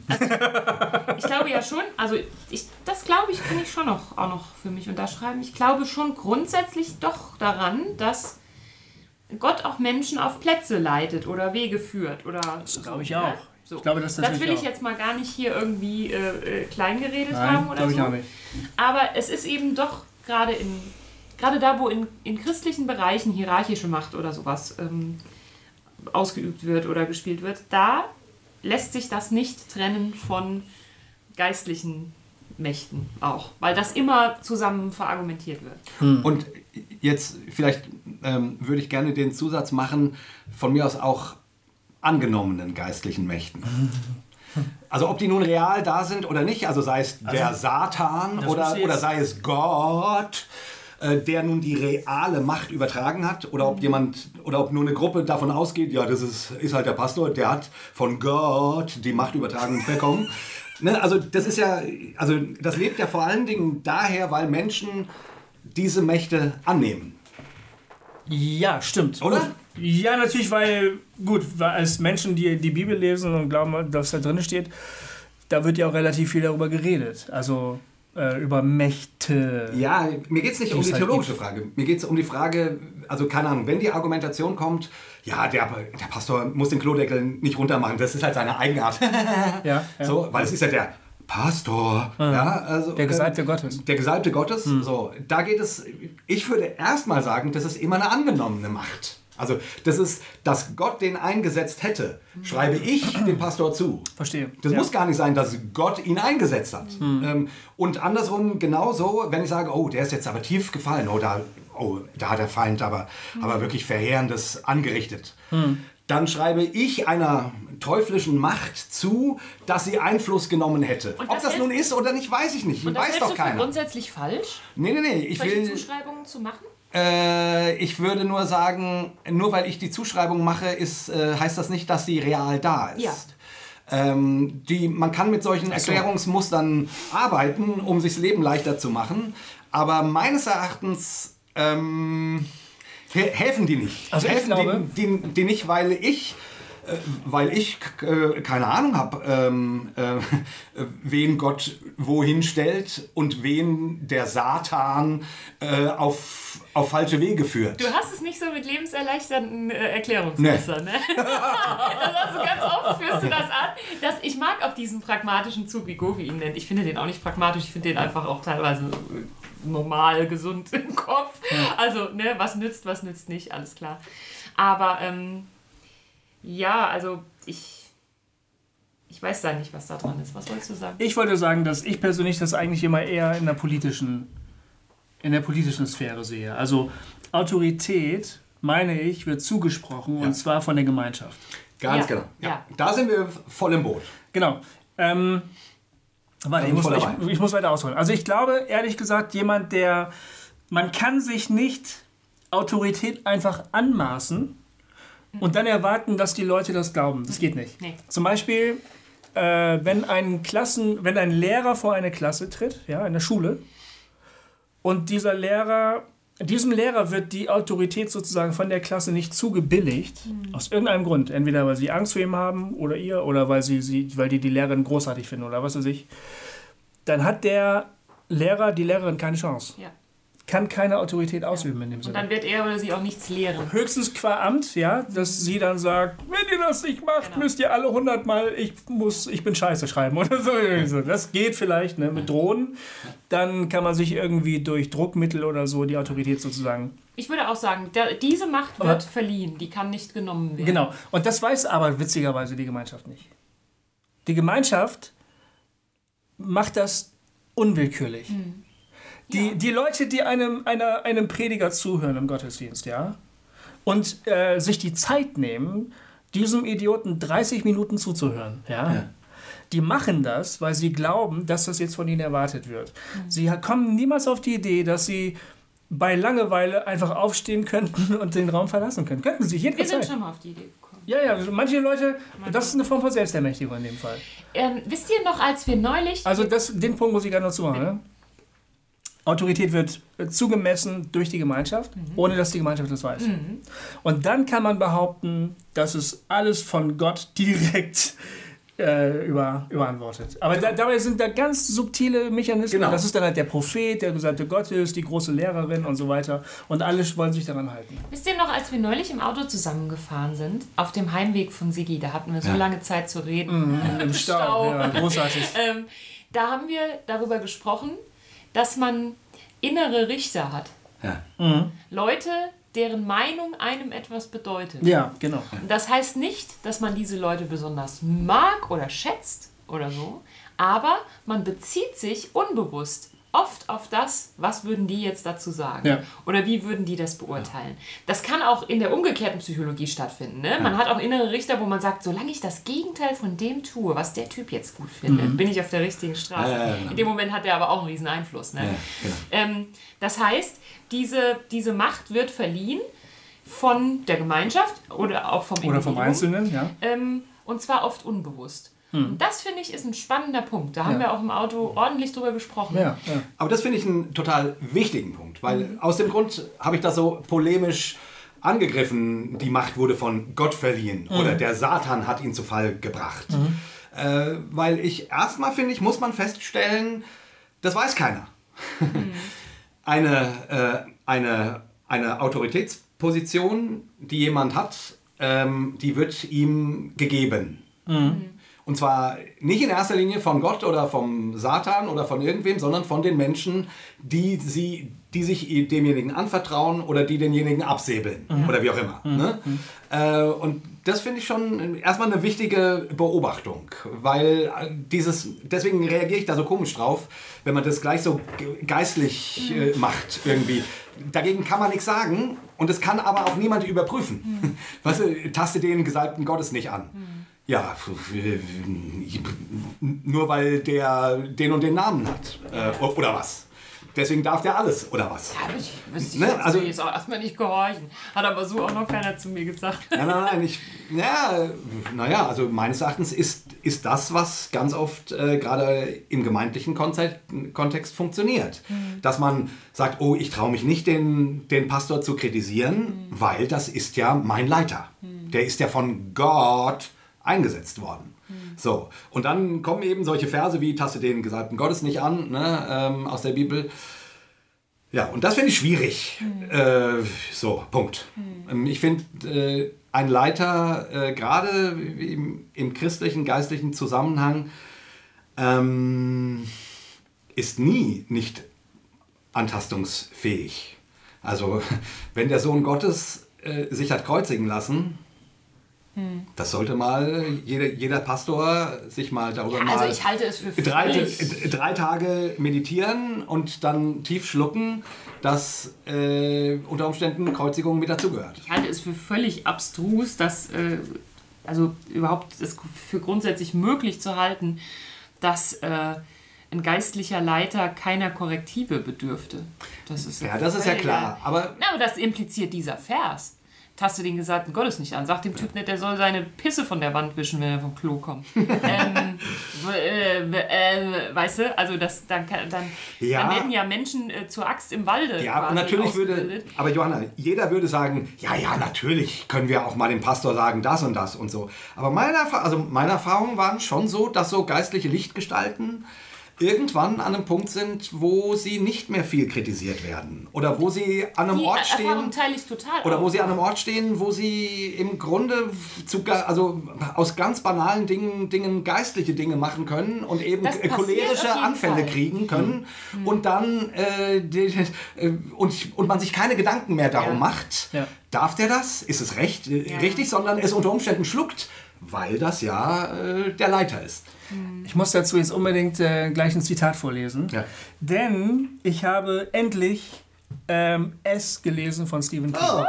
also, ich glaube ja schon, also ich, das glaube ich, kann ich schon noch, auch noch für mich unterschreiben. Ich glaube schon grundsätzlich doch daran, dass Gott auch Menschen auf Plätze leitet oder Wege führt. Oder das glaube ich auch. So. Ich glaube, das das will ich auch. jetzt mal gar nicht hier irgendwie äh, äh, kleingeredet Nein, haben oder glaube ich so. auch nicht. Aber es ist eben doch gerade in gerade da, wo in, in christlichen Bereichen hierarchische Macht oder sowas ähm, ausgeübt wird oder gespielt wird, da lässt sich das nicht trennen von geistlichen Mächten auch, weil das immer zusammen verargumentiert wird. Und jetzt vielleicht ähm, würde ich gerne den Zusatz machen, von mir aus auch angenommenen geistlichen Mächten. Also ob die nun real da sind oder nicht, also sei es der Satan oder, oder sei es Gott, äh, der nun die reale Macht übertragen hat, oder ob jemand oder ob nur eine Gruppe davon ausgeht, ja, das ist, ist halt der Pastor, der hat von Gott die Macht übertragen bekommen. Ne, also das ist ja, also das lebt ja vor allen Dingen daher, weil Menschen diese Mächte annehmen. Ja, stimmt. Oder? Gut. Ja, natürlich, weil, gut, weil als Menschen, die die Bibel lesen und glauben, dass da drin steht, da wird ja auch relativ viel darüber geredet. Also äh, über Mächte. Ja, mir geht es nicht um die halt theologische Frage. Mir geht es um die Frage, also keine Ahnung, wenn die Argumentation kommt, ja, der, der Pastor muss den Klodeckel nicht runtermachen, das ist halt seine Eigenart. Ja, ja. So, weil es ist ja der Pastor. Ja, also, Der Gesalbte äh, Gottes. Der Gesalbte Gottes. So, da geht es, ich würde erstmal sagen, das ist immer eine angenommene Macht. Also, das ist, dass Gott den eingesetzt hätte, schreibe ich dem Pastor zu. Verstehe. Das ja. muss gar nicht sein, dass Gott ihn eingesetzt hat. Ähm, und andersrum genauso, wenn ich sage, oh, der ist jetzt aber tief gefallen, oh, da, oh, da hat der Feind aber, aber wirklich Verheerendes angerichtet. Dann schreibe ich einer teuflischen Macht zu, dass sie Einfluss genommen hätte. Und Ob das das nun ist oder nicht, weiß ich nicht. Und das weiß doch keiner. grundsätzlich falsch, Nee, nee, nee. Ich solche will, Zuschreibungen zu machen? äh, ich würde nur sagen, nur weil ich die Zuschreibung mache, ist, äh, heißt das nicht, dass sie real da ist. Ja. Ähm, die, man kann mit solchen Erklärungsmustern arbeiten, um sich das Leben leichter zu machen. Aber meines Erachtens ähm, helfen die nicht. Also helfen glaube- die, die, die nicht, weil ich äh, weil ich äh, keine Ahnung habe, ähm, äh, wen Gott wohin stellt und wen der Satan äh, auf, auf falsche Wege führt. Du hast es nicht so mit lebenserleichternden äh, Erklärungsmustern, ne? das hast du ganz oft, führst du das an. Das, ich mag auch diesen pragmatischen Zug, wie Govi ihn nennt. Ich finde den auch nicht pragmatisch, ich finde den einfach auch teilweise äh, normal, gesund im Kopf. Also, ne, was nützt, was nützt nicht, alles klar. Aber, ähm, ja, also ich, ich weiß da nicht, was da dran ist. Was wolltest du sagen? Ich wollte sagen, dass ich persönlich das eigentlich immer eher in der politischen, in der politischen Sphäre sehe. Also Autorität, meine ich, wird zugesprochen und zwar von der Gemeinschaft. Ganz Ja, genau. ja. Da sind wir voll im Boot. Genau. Ähm, warte, ich muss, ich, ich muss weiter ausholen. Also ich glaube, ehrlich gesagt, jemand, der, man kann sich nicht Autorität einfach anmaßen und dann erwarten, dass die Leute das glauben. Das geht nicht. Nee. Zum Beispiel, äh, wenn ein Klassen, wenn ein Lehrer vor eine Klasse tritt, ja, in der Schule, und dieser Lehrer, diesem Lehrer wird die Autorität sozusagen von der Klasse nicht zugebilligt, aus irgendeinem Grund. Entweder weil sie Angst vor ihm haben oder ihr, oder weil sie, sie weil die die Lehrerin großartig finden oder was weiß ich. Dann hat der Lehrer, die Lehrerin keine Chance. Ja. Kann keine Autorität ausüben in dem Und Sinne. dann wird er oder sie auch nichts lehren. Höchstens qua Amt, ja, dass sie dann sagt, wenn ihr das nicht macht, Genau. müsst ihr alle 100 Mal, ich muss, ich bin Scheiße schreiben oder so. So, Das geht vielleicht, ne, mit Drohnen. Dann kann man sich irgendwie durch Druckmittel oder so die Autorität sozusagen. Ich würde auch sagen, der, diese Macht Aber- wird verliehen, die kann nicht genommen werden. Genau. Und das weiß aber witzigerweise die Gemeinschaft nicht. Die Gemeinschaft macht das unwillkürlich. Die, die Leute, die einem, einer, einem Prediger zuhören im Gottesdienst, ja, und äh, sich die Zeit nehmen, diesem Idioten 30 Minuten zuzuhören, ja, die machen das, weil sie glauben, dass das jetzt von ihnen erwartet wird. Sie kommen niemals auf die Idee, dass sie bei Langeweile einfach aufstehen könnten und den Raum verlassen können. Könnten sie Wir sind jederzeit. schon mal auf die Idee gekommen. Ja, ja, manche Leute, das ist eine Form von Selbstermächtigung in dem Fall. Ähm, wisst ihr noch, als wir neulich. Also das, den Punkt muss ich gerne noch zumachen. Ne? Autorität wird zugemessen durch die Gemeinschaft, ohne dass die Gemeinschaft das weiß. Und dann kann man behaupten, dass es alles von Gott direkt äh, über, überantwortet. Aber da, dabei sind da ganz subtile Mechanismen. Genau. Das ist dann halt der Prophet, der Gesandte Gottes, die große Lehrerin und so weiter. Und alle wollen sich daran halten. Wisst ihr noch, als wir neulich im Auto zusammengefahren sind, auf dem Heimweg von Sigi, da hatten wir so Ja. lange Zeit zu reden. Im Stau. Ja, großartig. Ähm, da haben wir darüber gesprochen, dass man innere Richter hat. Ja. Leute, deren Meinung einem etwas bedeutet. Ja, genau. Das heißt nicht, dass man diese Leute besonders mag oder schätzt oder so, aber man bezieht sich unbewusst oft auf das, was würden die jetzt dazu sagen Ja. oder wie würden die das beurteilen. Das kann auch in der umgekehrten Psychologie stattfinden. Ne? Man hat auch innere Richter, wo man sagt, solange ich das Gegenteil von dem tue, was der Typ jetzt gut findet, bin ich auf der richtigen Straße. Ja, ja, genau. In dem Moment hat er aber auch einen riesen Einfluss. Ne? Ja, genau. Ähm, das heißt, diese, diese Macht wird verliehen von der Gemeinschaft oder auch vom Oder vom Einzelnen, ja. Ähm, und zwar oft unbewusst. Und das finde ich ist ein spannender Punkt. Da haben Hm. Ja. wir auch im Auto ordentlich drüber gesprochen. Ja, ja. Aber das finde ich einen total wichtigen Punkt, weil aus dem Grund habe ich das so polemisch angegriffen, die Macht wurde von Gott verliehen oder der Satan hat ihn zu Fall gebracht. Äh, weil ich erstmal finde ich, muss man feststellen, das weiß keiner. eine, äh, eine, eine Autoritätsposition, die jemand hat, ähm, die wird ihm gegeben. Und zwar nicht in erster Linie von Gott oder vom Satan oder von irgendwem, sondern von den Menschen, die, sie, die sich demjenigen anvertrauen oder die denjenigen absäbeln oder wie auch immer. Ne? Äh, und das finde ich schon erstmal eine wichtige Beobachtung, weil äh, dieses, deswegen reagiere ich da so komisch drauf, wenn man das gleich so ge- geistlich äh, macht irgendwie. Dagegen kann man nichts sagen und es kann aber auch niemand überprüfen. Weißt du, taste den Gesalbten Gottes nicht an. Ja, nur weil der den und den Namen hat. Äh, oder was? Deswegen darf der alles, oder was? Aber ich wüsste Ne, jetzt, also- will jetzt auch erstmal nicht gehorchen. Hat aber so auch noch keiner zu mir gesagt. Nein, nein, nein, ich, ja, naja, also meines Erachtens ist, ist das, was ganz oft äh, gerade im gemeindlichen Kontext, Kontext funktioniert. Dass man sagt, oh, ich traue mich nicht, den, den Pastor zu kritisieren, weil das ist ja mein Leiter. Der ist ja von Gott eingesetzt worden. So, und dann kommen eben solche Verse wie, taste den Gesalbten Gottes nicht an, ne, ähm, aus der Bibel. Ja, und das finde ich schwierig. Äh, so, Punkt. Ähm, Ich finde, äh, ein Leiter, äh, gerade im, im christlichen, geistlichen Zusammenhang, ähm, ist nie nicht antastungsfähig. Also, wenn der Sohn Gottes äh, sich hat kreuzigen lassen, das sollte mal jeder, jeder Pastor sich mal darüber Ja, mal also ich halte es für drei, völlig... drei Tage meditieren und dann tief schlucken, dass äh, unter Umständen Kreuzigung mit dazugehört. Ich halte es für völlig abstrus, dass, äh, also überhaupt es für grundsätzlich möglich zu halten, dass äh, ein geistlicher Leiter keiner Korrektive bedürfte. Das ist Ja, das ist ja klar. Aber Na, aber das impliziert dieser Vers. Taste den Gesagten Gottes nicht an. Sag dem Typ nicht, der soll seine Pisse von der Wand wischen, wenn er vom Klo kommt. ähm, äh, äh, weißt du, also das, dann, dann, Ja. dann werden ja Menschen äh, zur Axt im Walde. ja, und natürlich würde, aber Johanna, jeder würde sagen, ja, ja, natürlich können wir auch mal dem Pastor sagen, das und das und so. Aber meine, also meine Erfahrungen waren schon so, dass so geistliche Lichtgestalten irgendwann an einem Punkt sind, wo sie nicht mehr viel kritisiert werden. Oder wo sie an einem Die Ort stehen. Erfahrung teile ich total. Oder wo sie an einem Ort stehen, wo sie im Grunde zu, also aus ganz banalen Dingen, Dingen geistliche Dinge machen können und eben cholerische Anfälle Fall. Mhm. kriegen können und dann äh, die, äh, und, und man sich keine Gedanken mehr darum Ja. macht, Ja. darf der das? Ist es recht, äh, Ja. richtig, sondern es unter Umständen schluckt, weil das ja äh, der Leiter ist. Ich muss dazu jetzt unbedingt äh, gleich ein Zitat vorlesen. Ja. Denn ich habe endlich ähm, S gelesen von Stephen King. Oh.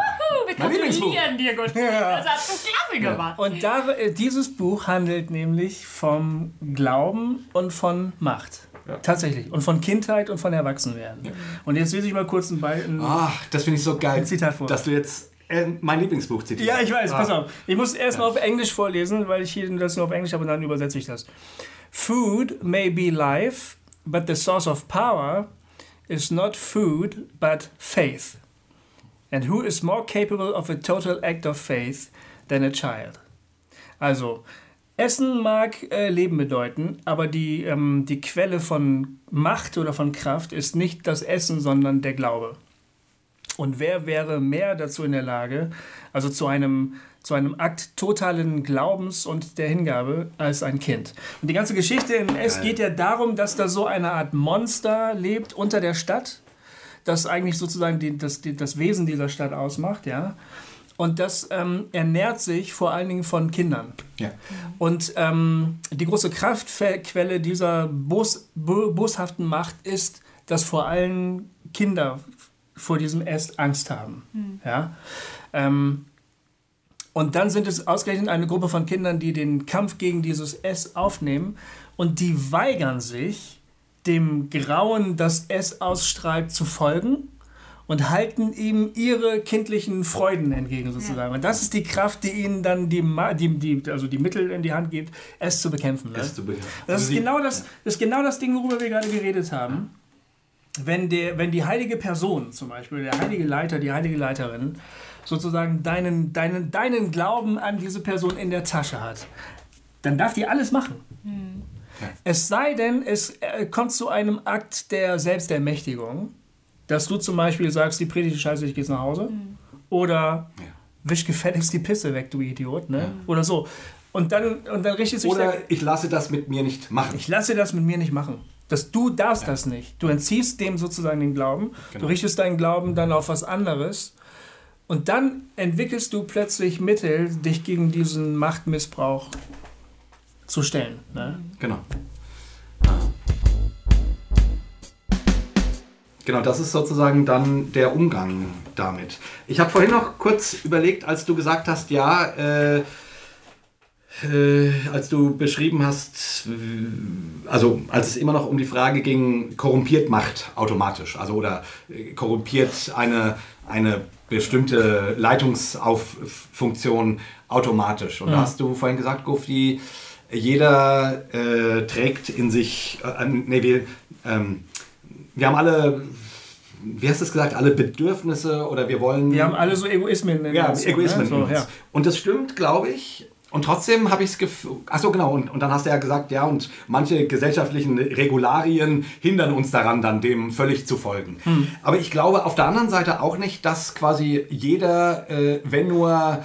Wir gratulieren dir, Gott. Das hast du klasse gemacht. Und da, äh, dieses Buch handelt nämlich vom Glauben und von Macht. Tatsächlich. Und von Kindheit und von Erwachsenwerden. Und jetzt lese ich mal kurz ein, Be ein Ach, das finde ich so geil, Ein Zitat vor. dass du jetzt äh, mein Lieblingsbuch zitieren. Ja, ich weiß, Ah. pass auf. Ich muss erstmal auf Englisch vorlesen, weil ich hier das nur auf Englisch habe und dann übersetze ich das. Food may be life, but the source of power is not food, but faith. And who is more capable of a total act of faith than a child? Also, Essen mag äh, Leben bedeuten, aber die, ähm, die Quelle von Macht oder von Kraft ist nicht das Essen, sondern der Glaube. Und wer wäre mehr dazu in der Lage, also zu einem, zu einem Akt totalen Glaubens und der Hingabe als ein Kind? Und die ganze Geschichte in S geht ja darum, dass da so eine Art Monster lebt unter der Stadt, das eigentlich sozusagen die, das, die, das Wesen dieser Stadt ausmacht, ja. Und das ähm, ernährt sich vor allen Dingen von Kindern. Ja. Und ähm, die große Kraftquelle dieser bos, bo, boshaften Macht ist, dass vor allem Kinder vor diesem Ess Angst haben. Ja? Ähm, und dann sind es ausgerechnet eine Gruppe von Kindern, die den Kampf gegen dieses S aufnehmen und die weigern sich, dem Grauen, das S ausstrahlt, zu folgen und halten ihm ihre kindlichen Freuden entgegen sozusagen. Und das ist die Kraft, die ihnen dann die, die, die, also die Mittel in die Hand gibt, es zu bekämpfen. Ne? Es zu bekämpfen. Das Also ist, sie- genau das, das ist genau das Ding, worüber wir gerade geredet haben. Wenn, der, wenn die heilige Person, zum Beispiel der heilige Leiter, die heilige Leiterin, sozusagen deinen, deinen, deinen Glauben an diese Person in der Tasche hat, dann darf die alles machen. Es sei denn, es äh, kommt zu einem Akt der Selbstermächtigung, dass du zum Beispiel sagst, die Predigt ist scheiße, ich gehe jetzt nach Hause. Oder Ja. wisch gefälligst die Pisse weg, du Idiot. Ne? Oder so. Und dann, und dann richtet sich Oder der, ich lasse das mit mir nicht machen. ich lasse das mit mir nicht machen. Das, du darfst das nicht. Du entziehst dem sozusagen den Glauben. Genau. Du richtest deinen Glauben dann auf was anderes. Und dann entwickelst du plötzlich Mittel, dich gegen diesen Machtmissbrauch zu stellen. Ne? Genau. Genau, das ist sozusagen dann der Umgang damit. Ich habe vorhin noch kurz überlegt, als du gesagt hast, ja, äh, äh, als du beschrieben hast, äh, also als es immer noch um die Frage ging, korrumpiert Macht automatisch, also oder äh, korrumpiert eine, eine bestimmte Leitungsfunktion automatisch. Und da hast du vorhin gesagt, Guffi, jeder äh, trägt in sich, äh, nee, wir, ähm, wir haben alle, wie hast du es gesagt, alle Bedürfnisse oder wir wollen. Wir haben alle so Egoismen. in Ja, uns, Egoismen. Ne? So, in uns. ja. Und das stimmt, glaube ich. Und trotzdem habe ich das Gefühl, achso genau, und, und dann hast du ja gesagt, ja, und manche gesellschaftlichen Regularien hindern uns daran, dann dem völlig zu folgen. Hm. Aber ich glaube auf der anderen Seite auch nicht, dass quasi jeder, äh, wenn nur,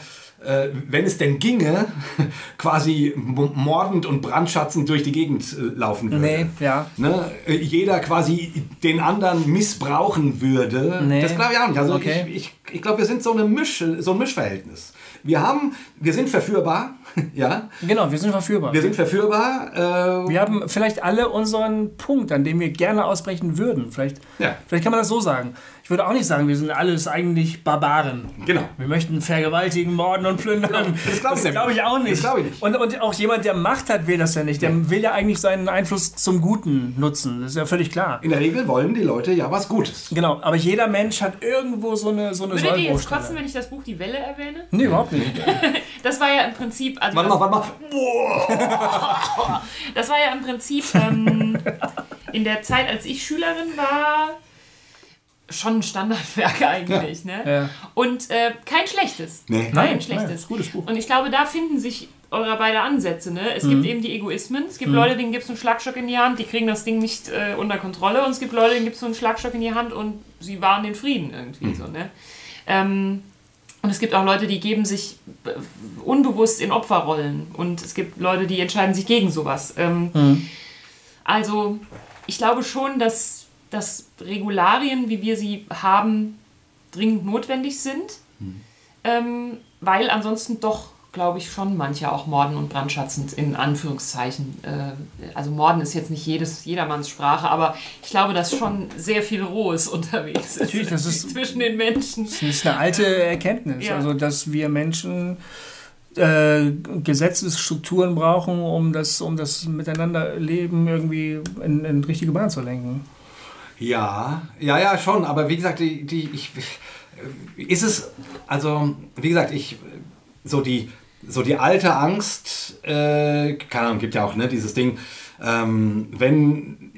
äh, wenn es denn ginge, quasi mordend und brandschatzend durch die Gegend äh, laufen würde. Nee, ja. Ne, jeder quasi den anderen missbrauchen würde. Nee. Das glaube ich auch nicht. Also Okay. ich, ich, ich glaube, wir sind so, eine Misch, so ein Mischverhältnis. Wir haben, wir sind verführbar, ja. Genau, wir sind verführbar. Wir sind verführbar. Äh, Wir haben vielleicht alle unseren Punkt, an dem wir gerne ausbrechen würden. Vielleicht, Ja. vielleicht kann man das so sagen. Ich würde auch nicht sagen, wir sind alles eigentlich Barbaren. Genau. Wir möchten vergewaltigen, morden und plündern. Das glaub ich glaube ich auch nicht. Das glaub ich nicht. Und, und auch jemand, der Macht hat, will das ja nicht. Der will ja eigentlich seinen Einfluss zum Guten nutzen. Das ist ja völlig klar. In der Regel wollen die Leute ja was Gutes. Genau, aber jeder Mensch hat irgendwo so eine, so eine Würdet ihr jetzt kotzen, wenn ich das Buch Die Welle erwähne? Nee, überhaupt nicht. Das war ja im Prinzip. Also Warte mal, warte mal. das war ja im Prinzip ähm, in der Zeit, als ich Schülerin war, schon ein Standardwerk eigentlich. Ne? Ja. Und äh, kein schlechtes. Nee. Kein Nein, schlechtes. nein, gutes Buch. Und ich glaube, da finden sich eure beide Ansätze. Ne? Es gibt eben die Egoismen. Es gibt Leute, denen gibt es einen Schlagstock in die Hand, die kriegen das Ding nicht äh, unter Kontrolle. Und es gibt Leute, denen gibt es so einen Schlagstock in die Hand und sie wahren den Frieden irgendwie. So, ne? ähm, und es gibt auch Leute, die geben sich äh, unbewusst in Opferrollen. Und es gibt Leute, die entscheiden sich gegen sowas. Ähm, Also, ich glaube schon, dass, dass Regularien, wie wir sie haben, dringend notwendig sind. Ähm, weil ansonsten doch, glaube ich, schon manche auch morden und brandschatzend in Anführungszeichen. Äh, also Morden ist jetzt nicht jedes, jedermanns Sprache, aber ich glaube, dass schon sehr viel Rohes unterwegs ist. Natürlich, das ist- zwischen den Menschen. Das ist eine alte Erkenntnis, Ja. also dass wir Menschen äh, Gesetzesstrukturen brauchen, um das, um das Miteinanderleben irgendwie in, in richtige Bahn zu lenken. Ja, ja, ja, schon. Aber wie gesagt, die, die, ich, ist es, also, wie gesagt, ich, so die, so die alte Angst, äh, keine Ahnung, gibt ja auch ne, dieses Ding, ähm, wenn,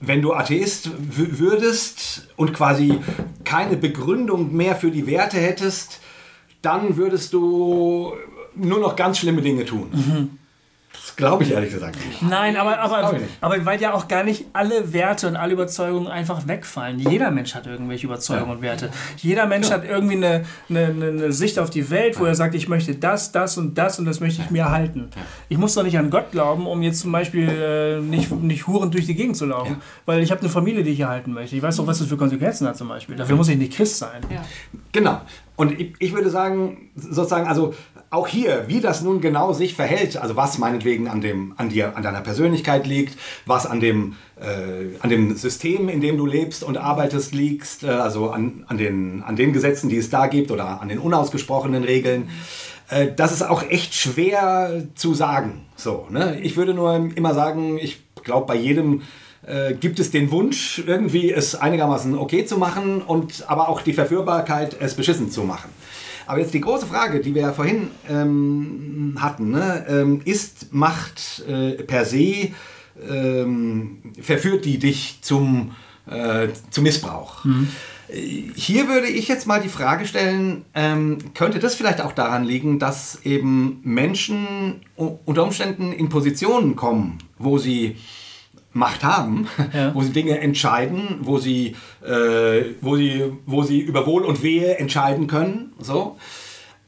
wenn du Atheist würdest und quasi keine Begründung mehr für die Werte hättest, dann würdest du nur noch ganz schlimme Dinge tun. Das glaube ich ehrlich gesagt nicht. Nein, aber, aber, aber weil ja auch gar nicht alle Werte und alle Überzeugungen einfach wegfallen. Jeder Mensch hat irgendwelche Überzeugungen und Werte. Jeder Mensch hat irgendwie eine, eine, eine, Sicht auf die Welt, wo er sagt, ich möchte das, das und das und das möchte ich mir erhalten. Ich muss doch nicht an Gott glauben, um jetzt zum Beispiel äh, nicht, nicht hurend durch die Gegend zu laufen. Weil ich habe eine Familie, die ich erhalten möchte. Ich weiß doch, was das für Konsequenzen hat zum Beispiel. Dafür muss ich nicht Christ sein. Ja. Genau. Und ich, ich würde sagen, sozusagen, also auch hier, wie das nun genau sich verhält, also was meinetwegen an, dem, an dir, an deiner Persönlichkeit liegt, was an dem, äh, an dem System, in dem du lebst und arbeitest, liegt, äh, also an, an, den, an den Gesetzen, die es da gibt oder an den unausgesprochenen Regeln. Äh, das ist auch echt schwer zu sagen. So, ne? Ich würde nur immer sagen, ich glaube, bei jedem äh, gibt es den Wunsch, irgendwie es einigermaßen okay zu machen und aber auch die Verführbarkeit, es beschissen zu machen. Aber jetzt die große Frage, die wir ja vorhin ähm, hatten, ne? ähm, ist Macht äh, per se, ähm, verführt die dich zum, äh, zum Missbrauch? Äh, Hier würde ich jetzt mal die Frage stellen, ähm, könnte das vielleicht auch daran liegen, dass eben Menschen unter Umständen in Positionen kommen, wo sie Macht haben, Ja. wo sie Dinge entscheiden, wo sie, äh, wo sie, wo sie über Wohl und Wehe entscheiden können. So.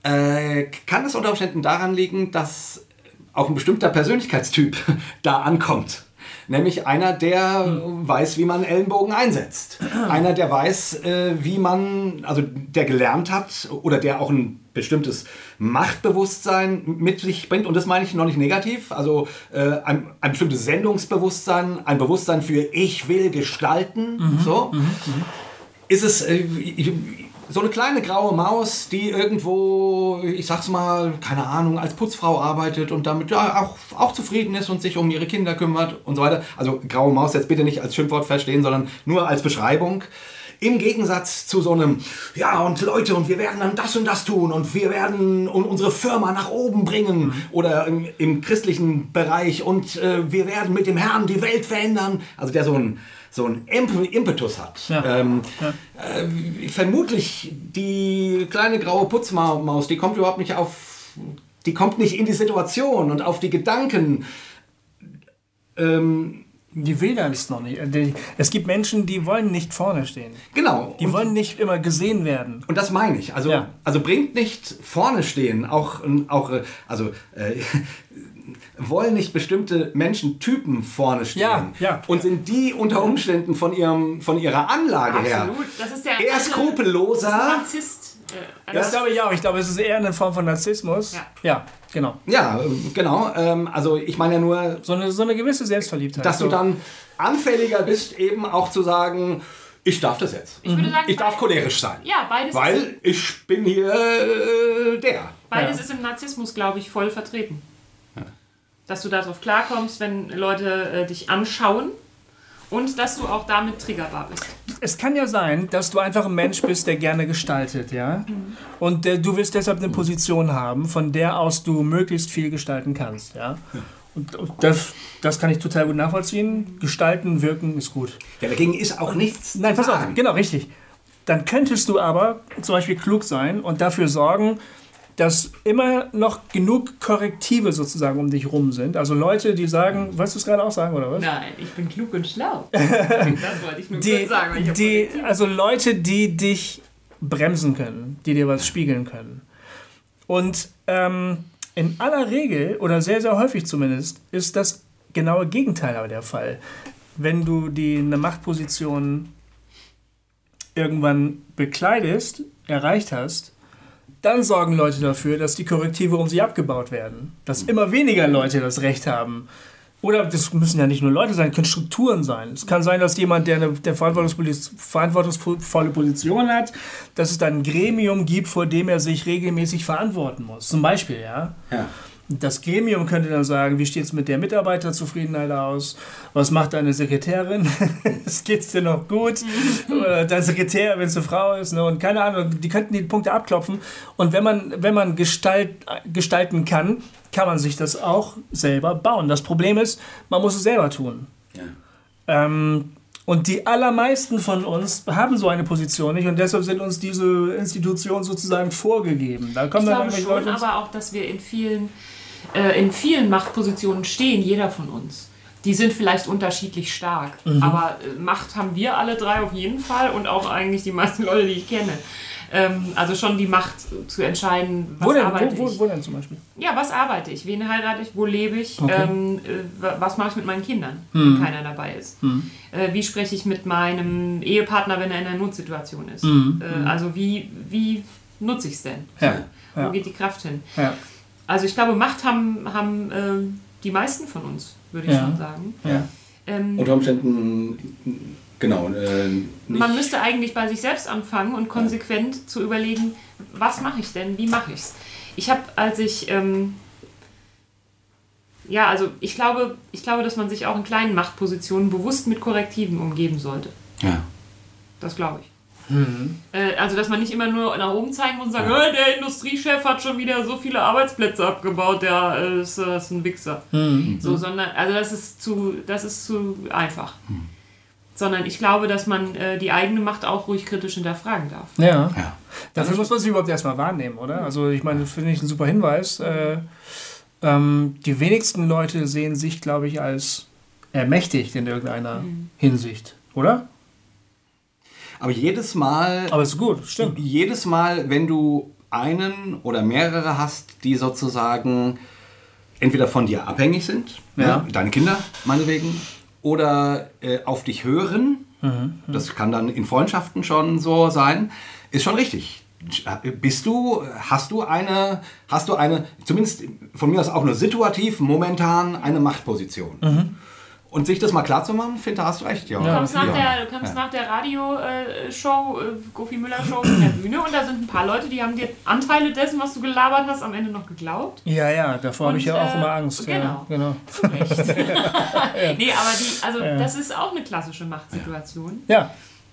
Äh, kann es unter Umständen daran liegen, dass auch ein bestimmter Persönlichkeitstyp da ankommt? Nämlich einer, der weiß, wie man Ellenbogen einsetzt. Einer, der weiß, äh, wie man, also der gelernt hat oder der auch ein bestimmtes Machtbewusstsein mit sich bringt. Und das meine ich noch nicht negativ. Also äh, ein, ein bestimmtes Sendungsbewusstsein, ein Bewusstsein für ich will gestalten. So. Ist es äh, so eine kleine graue Maus, die irgendwo, ich sag's mal, keine Ahnung, als Putzfrau arbeitet und damit ja auch, auch zufrieden ist und sich um ihre Kinder kümmert und so weiter. Also graue Maus jetzt bitte nicht als Schimpfwort verstehen, sondern nur als Beschreibung. Im Gegensatz zu so einem, ja und Leute, und wir werden dann das und das tun und wir werden un- unsere Firma nach oben bringen oder im, im christlichen Bereich und äh, wir werden mit dem Herrn die Welt verändern. Also der so ein, so ein Imp Impetus hat. Ja. Ähm, äh, vermutlich die kleine graue Putzmaus, die kommt überhaupt nicht auf, die kommt nicht in die Situation und auf die Gedanken. Ähm, Die will das noch nicht. Die- Es gibt Menschen, die wollen nicht vorne stehen. genau. Die Und- wollen nicht immer gesehen werden. Und das meine ich. Also, Ja. also bringt nicht vorne stehen, auch, auch äh, also äh, wollen nicht bestimmte Menschentypen vorne stehen. Ja, ja. Und sind die unter Umständen von, ihrem, von ihrer Anlage her Absolut. Das ist der eher alte- skrupelloser. Narzisst. Äh, Das glaube ich auch. Ich glaube, es ist eher eine Form von Narzissmus. Ja. ja genau. Ja, genau. Ähm, also ich meine ja nur, So eine, so eine gewisse Selbstverliebtheit. dass so. du dann anfälliger bist, eben auch zu sagen, ich darf das jetzt. ich würde sagen, Ich darf cholerisch sein. Ja, beides, ist, Weil ich bin hier äh, der. beides Ja. ist im Narzissmus, glaube ich, voll vertreten. Dass du darauf klarkommst, wenn Leute äh, dich anschauen und dass du auch damit triggerbar bist. Es kann ja sein, dass du einfach ein Mensch bist, der gerne gestaltet, ja. Und der, du willst deshalb eine Position haben, von der aus du möglichst viel gestalten kannst, ja. Und und das, das kann ich total gut nachvollziehen. Gestalten, wirken ist gut. Ja, dagegen ist auch nichts. Nein, pass auf, genau, richtig. Dann könntest du aber zum Beispiel klug sein und dafür sorgen, dass immer noch genug Korrektive sozusagen um dich rum sind. Also Leute, die sagen, wolltest du es gerade auch sagen, oder was? Nein, ich bin klug und schlau. das wollte ich nur die, sagen. ich die, also Leute, die dich bremsen können, die dir was spiegeln können. Und ähm, in aller Regel, oder sehr, sehr häufig zumindest, ist das genaue Gegenteil aber der Fall. Wenn du die, eine Machtposition irgendwann bekleidest, erreicht hast, dann sorgen Leute dafür, dass die Korrektive um sie abgebaut werden. Dass immer weniger Leute das Recht haben. Oder das müssen ja nicht nur Leute sein, können Strukturen sein. Es kann sein, dass jemand, der eine der verantwortungsvolle Position hat, dass es dann ein Gremium gibt, vor dem er sich regelmäßig verantworten muss. Zum Beispiel, ja. Ja. Das Gremium könnte dann sagen, wie steht es mit der Mitarbeiterzufriedenheit aus? Was macht deine Sekretärin? Geht's dir noch gut? Oder dein Sekretär, wenn es eine Frau ist? Ne? Und keine Ahnung, die könnten die Punkte abklopfen. Und wenn man, wenn man Gestalt, gestalten kann, kann man sich das auch selber bauen. Das Problem ist, man muss es selber tun. Ja. Ähm, und die allermeisten von uns haben so eine Position nicht und deshalb sind uns diese Institutionen sozusagen vorgegeben. Da kommen Ich dann glaube schon, Leute. aber auch, dass wir in vielen, äh, in vielen Machtpositionen stehen, jeder von uns. Die sind vielleicht unterschiedlich stark, Mhm. aber äh, Macht haben wir alle drei auf jeden Fall und auch eigentlich die meisten Leute, die ich kenne. Ähm, also schon die Macht zu entscheiden, was wo, denn, arbeite wo, ich. wo, wo denn zum Beispiel? Ja, was arbeite ich? Wen heirate ich? Wo lebe ich? Okay. Ähm, äh, wa- was mache ich mit meinen Kindern, Hm. wenn keiner dabei ist? Äh, wie spreche ich mit meinem Ehepartner, wenn er in einer Notsituation ist? Hm. Äh, also wie, wie nutze ich es denn? Ja, Wo ja. geht die Kraft hin? Ja, Also ich glaube, Macht haben, haben äh, die meisten von uns, würde ich Ja. schon sagen. ja. Ähm, Unter Umständen, genau, äh, nicht, man müsste eigentlich bei sich selbst anfangen und konsequent zu überlegen, was mache ich denn, wie mache ich es. Ich habe, als ich, ähm, ja, also ich glaube, ich glaube, dass man sich auch in kleinen Machtpositionen bewusst mit Korrektiven umgeben sollte. ja. Das glaube ich. Äh, also, dass man nicht immer nur nach oben zeigen muss und sagen, "Äh, der Industriechef hat schon wieder so viele Arbeitsplätze abgebaut, der äh, ist, äh, ist ein Wichser. So, sondern, also das ist zu, das ist zu einfach. Sondern ich glaube, dass man äh, die eigene Macht auch ruhig kritisch hinterfragen darf. ja. ja. Dafür muss man sich überhaupt erstmal wahrnehmen, oder? Also ich meine, das finde ich ein super Hinweis. Äh, ähm, die wenigsten Leute sehen sich, glaube ich, als ermächtigt in irgendeiner Hinsicht, oder? Aber jedes Mal, Aber ist gut, stimmt. jedes Mal, wenn du einen oder mehrere hast, die sozusagen entweder von dir abhängig sind, Ja. ne, deine Kinder meinetwegen, oder äh, auf dich hören, das kann dann in Freundschaften schon so sein, ist schon richtig. Bist du, hast du eine, hast du eine, zumindest von mir aus auch nur situativ, momentan eine Machtposition? Und sich das mal klar zu machen, finde, da hast du recht, ja. Du Ja, kommst nach der, du kommst nach der Radio-Show, äh, Gofi Müller-Show von der Bühne und da sind ein paar Leute, die haben dir Anteile dessen, was du gelabert hast, am Ende noch geglaubt. Ja, ja, davor habe ich ja auch äh, immer Angst. Ja, genau. genau. Zu Recht. Nee, aber die, also das ist auch eine klassische Machtsituation. Ja,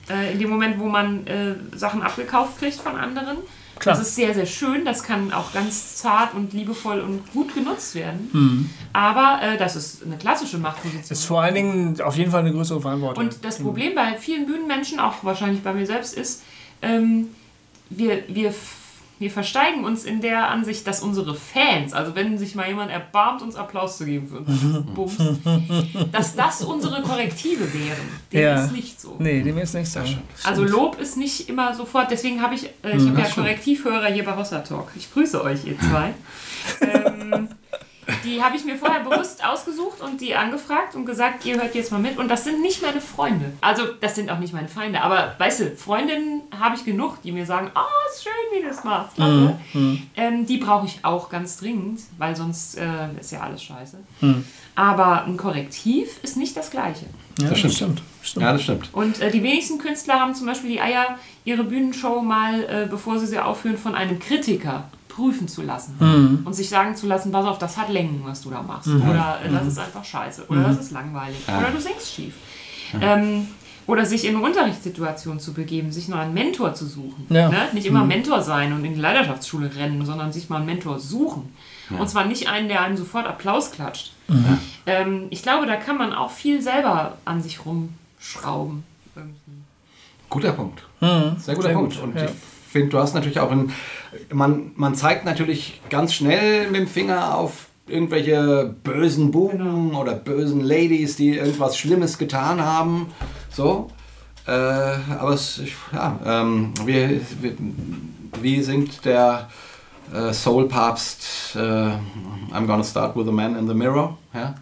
Äh, in dem Moment, wo man äh, Sachen abgekauft kriegt von anderen. Klar. Das ist sehr, sehr schön. Das kann auch ganz zart und liebevoll und gut genutzt werden. Mhm. Aber äh, das ist eine klassische Machtposition. ist vor allen Dingen auf jeden Fall eine größere Verantwortung. Und das Problem bei vielen Bühnenmenschen, auch wahrscheinlich bei mir selbst, ist, ähm, wir, wir, wir versteigen uns in der Ansicht, dass unsere Fans, also wenn sich mal jemand erbarmt, uns Applaus zu geben für Bums, dass das unsere Korrektive wären. Dem Ja. ist nicht so. Nee, dem ist nicht so. Also Lob ist nicht immer sofort, deswegen habe ich, äh, ich habe ja Korrektivhörer hier bei Hossa Talk. Ich grüße euch, ihr zwei. ähm, die habe ich mir vorher bewusst ausgesucht und die angefragt und gesagt, ihr hört jetzt mal mit. Und das sind nicht meine Freunde. Also, das sind auch nicht meine Feinde. Aber, weißt du, Freundinnen habe ich genug, die mir sagen, ah, ist schön, wie du das machst. Klasse. Ähm, die brauche ich auch ganz dringend, weil sonst äh, ist ja alles scheiße. Aber ein Korrektiv ist nicht das Gleiche. Ja, Das stimmt. stimmt. Ja, das stimmt. Und äh, die wenigsten Künstler haben zum Beispiel die Eier, ihre Bühnenshow mal, äh, bevor sie sie aufführen, von einem Kritiker prüfen zu lassen. Mhm. Und sich sagen zu lassen, pass auf, das hat Längen, was du da machst. Oder äh, das ist einfach scheiße. Oder das ist langweilig. Oder du singst schief. Ähm, oder sich in eine Unterrichtssituation zu begeben, sich nur einen Mentor zu suchen. Ja. Ne? Nicht immer Mentor sein und in die Leiterschaftsschule rennen, sondern sich mal einen Mentor suchen. Und zwar nicht einen, der einem sofort Applaus klatscht. Ähm, ich glaube, da kann man auch viel selber an sich rumschrauben. Irgendwie. Guter Punkt. Sehr guter sehr Punkt. gut, Und ja. ich finde, du hast natürlich auch ein, man, man zeigt natürlich ganz schnell mit dem Finger auf irgendwelche bösen Buben oder bösen Ladies, die irgendwas Schlimmes getan haben. So. Äh, aber es, ja, ähm, wie, wie, wie singt der äh, Soul-Papst äh, I'm gonna start with a man in the mirror? Ja?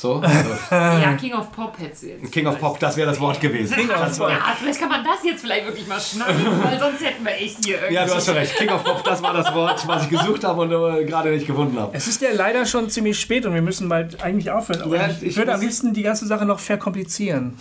So, also Ja, King of Pop hättest du jetzt. King of Pop, das wäre das Wort gewesen. Das war- Ja, vielleicht kann man das jetzt vielleicht wirklich mal schneiden, weil sonst hätten wir echt hier irgendwie. Ja, du hast schon recht. King of Pop, das war das Wort, was ich gesucht habe und äh, gerade nicht gefunden habe. Es ist ja leider schon ziemlich spät und wir müssen bald eigentlich aufhören. Aber Ja, ich, ich würde am liebsten die ganze Sache noch verkomplizieren.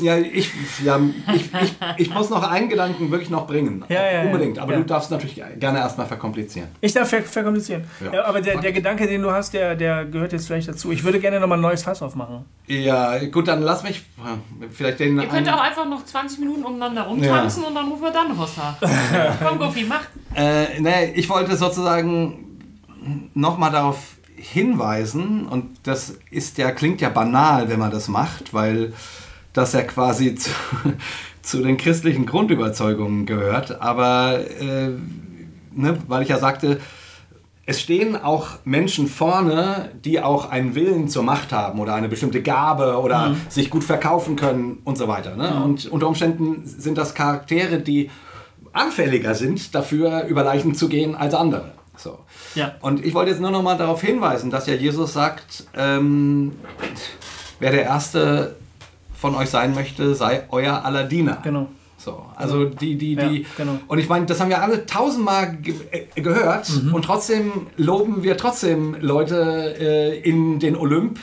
Ja, ich, ja, ich, ich, ich muss noch einen Gedanken wirklich noch bringen. Ja, ja, ja. Unbedingt. Aber Ja. du darfst natürlich gerne erstmal verkomplizieren. Ich darf ver verkomplizieren. Ja. Ja. aber der, der Gedanke, den du hast, der, der gehört jetzt vielleicht dazu. Ich würde gerne nochmal ein neues Fass aufmachen. Ja, gut, dann lass mich äh, vielleicht den. Ihr könnt auch einfach noch 20 Minuten umeinander rumtanzen und dann rufen wir dann was nach. Komm, Goofy, mach. Äh, nee, ich wollte sozusagen nochmal darauf hinweisen, und das ist ja, klingt ja banal, wenn man das macht, weil das ja quasi zu, zu den christlichen Grundüberzeugungen gehört, aber äh, ne, weil ich ja sagte, es stehen auch Menschen vorne, die auch einen Willen zur Macht haben oder eine bestimmte Gabe oder sich gut verkaufen können und so weiter. Ne? Und unter Umständen sind das Charaktere, die anfälliger sind, dafür über Leichen zu gehen als andere. So. Ja. Und ich wollte jetzt nur noch mal darauf hinweisen, dass ja Jesus sagt, ähm, wer der Erste von euch sein möchte, sei euer aller Diener. Genau. So, also die, die, Ja, die. genau. Und ich meine, das haben wir alle tausendmal ge äh, gehört Mhm. und trotzdem loben wir trotzdem Leute äh, in den Olymp,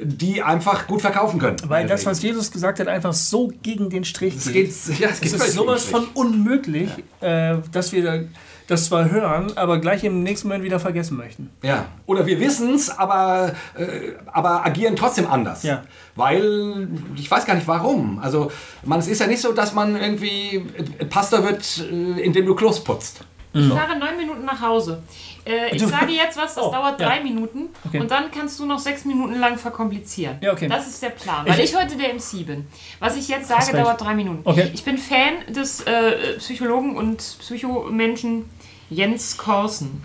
die einfach gut verkaufen können. Weil das, was Jesus gesagt hat, einfach so gegen den Strich es geht. geht, ja, es ist sowas von unmöglich, äh, dass wir das zwar hören, aber gleich im nächsten Moment wieder vergessen möchten. Ja. Oder wir wissen es, aber, äh, aber agieren trotzdem anders. Ja. Weil, ich weiß gar nicht warum. Also, man, es ist ja nicht so, dass man irgendwie äh, Pastor wird, äh, indem du Klos putzt. Ich fahre neun Minuten nach Hause. Äh, ich sage jetzt was, das Oh, dauert ja. drei Minuten Okay. und dann kannst du noch sechs Minuten lang verkomplizieren. Ja, okay. Das ist der Plan, weil ich, heute der MC bin. Was ich jetzt sage, dauert drei Minuten. Okay. Ich bin Fan des äh, Psychologen und Psychomenschen Jens Korsen.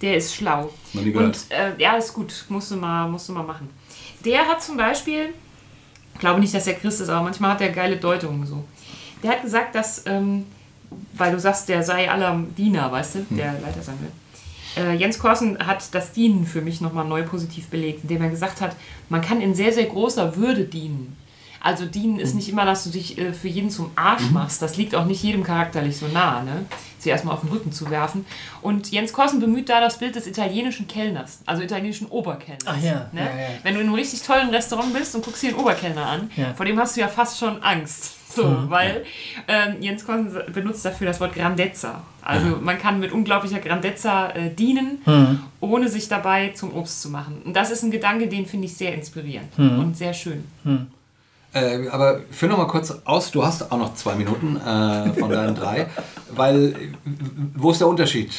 Der ist schlau. Und äh, ja, ist gut, musst du, mal, musst du mal machen. Der hat zum Beispiel, ich glaube nicht, dass er Christ ist, aber manchmal hat er geile Deutungen so. Der hat gesagt, dass, ähm, weil du sagst, der sei aller Diener, weißt du, der Leiter sein will. Äh, Jens Korsen hat das Dienen für mich nochmal neu positiv belegt, indem er gesagt hat, man kann in sehr, sehr großer Würde dienen. Also dienen ist nicht immer, dass du dich äh, für jeden zum Arsch machst. Das liegt auch nicht jedem charakterlich so nah, ne? sie erstmal auf den Rücken zu werfen. Und Jens Korsen bemüht da das Bild des italienischen Kellners, also italienischen Oberkellners. Ach ja, Ne? ja, ja. Wenn du in einem richtig tollen Restaurant bist und guckst dir den Oberkellner an, Ja. vor dem hast du ja fast schon Angst. So, weil ähm, Jens Korsen benutzt dafür das Wort Grandezza. Also man kann mit unglaublicher Grandezza äh, dienen, ohne sich dabei zum Obst zu machen. Und das ist ein Gedanke, den finde ich sehr inspirierend und sehr schön. Äh, aber führ noch mal kurz aus, du hast auch noch zwei Minuten äh, von deinen drei, weil äh, wo ist der Unterschied?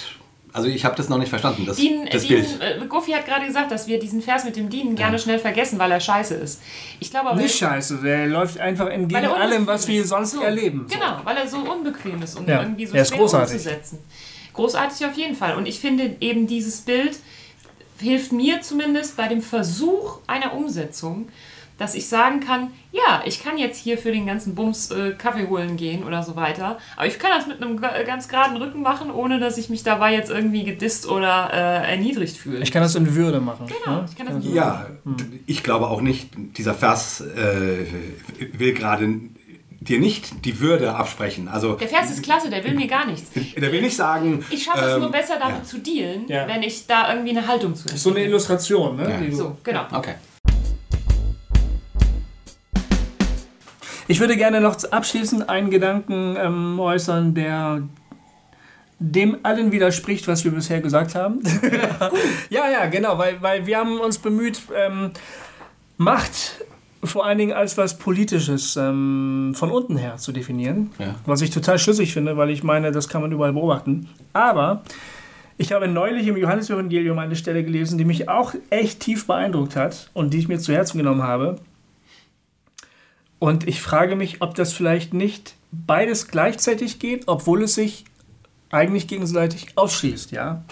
Also ich habe das noch nicht verstanden, das, Dienen, das Dienen, Bild. äh, Goofy hat gerade gesagt, dass wir diesen Vers mit dem Dienen gerne schnell vergessen, weil er scheiße ist. Ich glaube aber, Nicht scheiße, der läuft einfach entgegen allem, was wir sonst so, erleben. Genau, weil er so unbequem ist und Ja, irgendwie so er ist schwer großartig. umzusetzen. Großartig auf jeden Fall. Und ich finde eben dieses Bild hilft mir zumindest bei dem Versuch einer Umsetzung, dass ich sagen kann, ja, ich kann jetzt hier für den ganzen Bums äh, Kaffee holen gehen oder so weiter, aber ich kann das mit einem ga- ganz geraden Rücken machen, ohne dass ich mich dabei jetzt irgendwie gedisst oder äh, erniedrigt fühle. Ich kann das in Würde machen. Genau, ne? ich kann das Ja, ich glaube auch nicht, dieser Vers äh, will gerade dir nicht die Würde absprechen. Also Der Vers ist klasse, der will mir gar nichts. der will nicht sagen. Ich schaffe es ähm, nur besser, damit ja. zu dealen, Ja. wenn ich da irgendwie eine Haltung zu ist so eine Illustration, ne? Ja. So, genau. Okay. Ich würde gerne noch abschließend einen Gedanken ähm, äußern, der dem allen widerspricht, was wir bisher gesagt haben. ja, ja, genau, weil, weil wir haben uns bemüht, ähm, Macht vor allen Dingen als was Politisches ähm, von unten her zu definieren, Ja. was ich total schlüssig finde, weil ich meine, das kann man überall beobachten. Aber ich habe neulich im Johannesevangelium eine Stelle gelesen, die mich auch echt tief beeindruckt hat und die ich mir zu Herzen genommen habe. Und ich frage mich, ob das vielleicht nicht beides gleichzeitig geht, obwohl es sich eigentlich gegenseitig ausschließt, ja.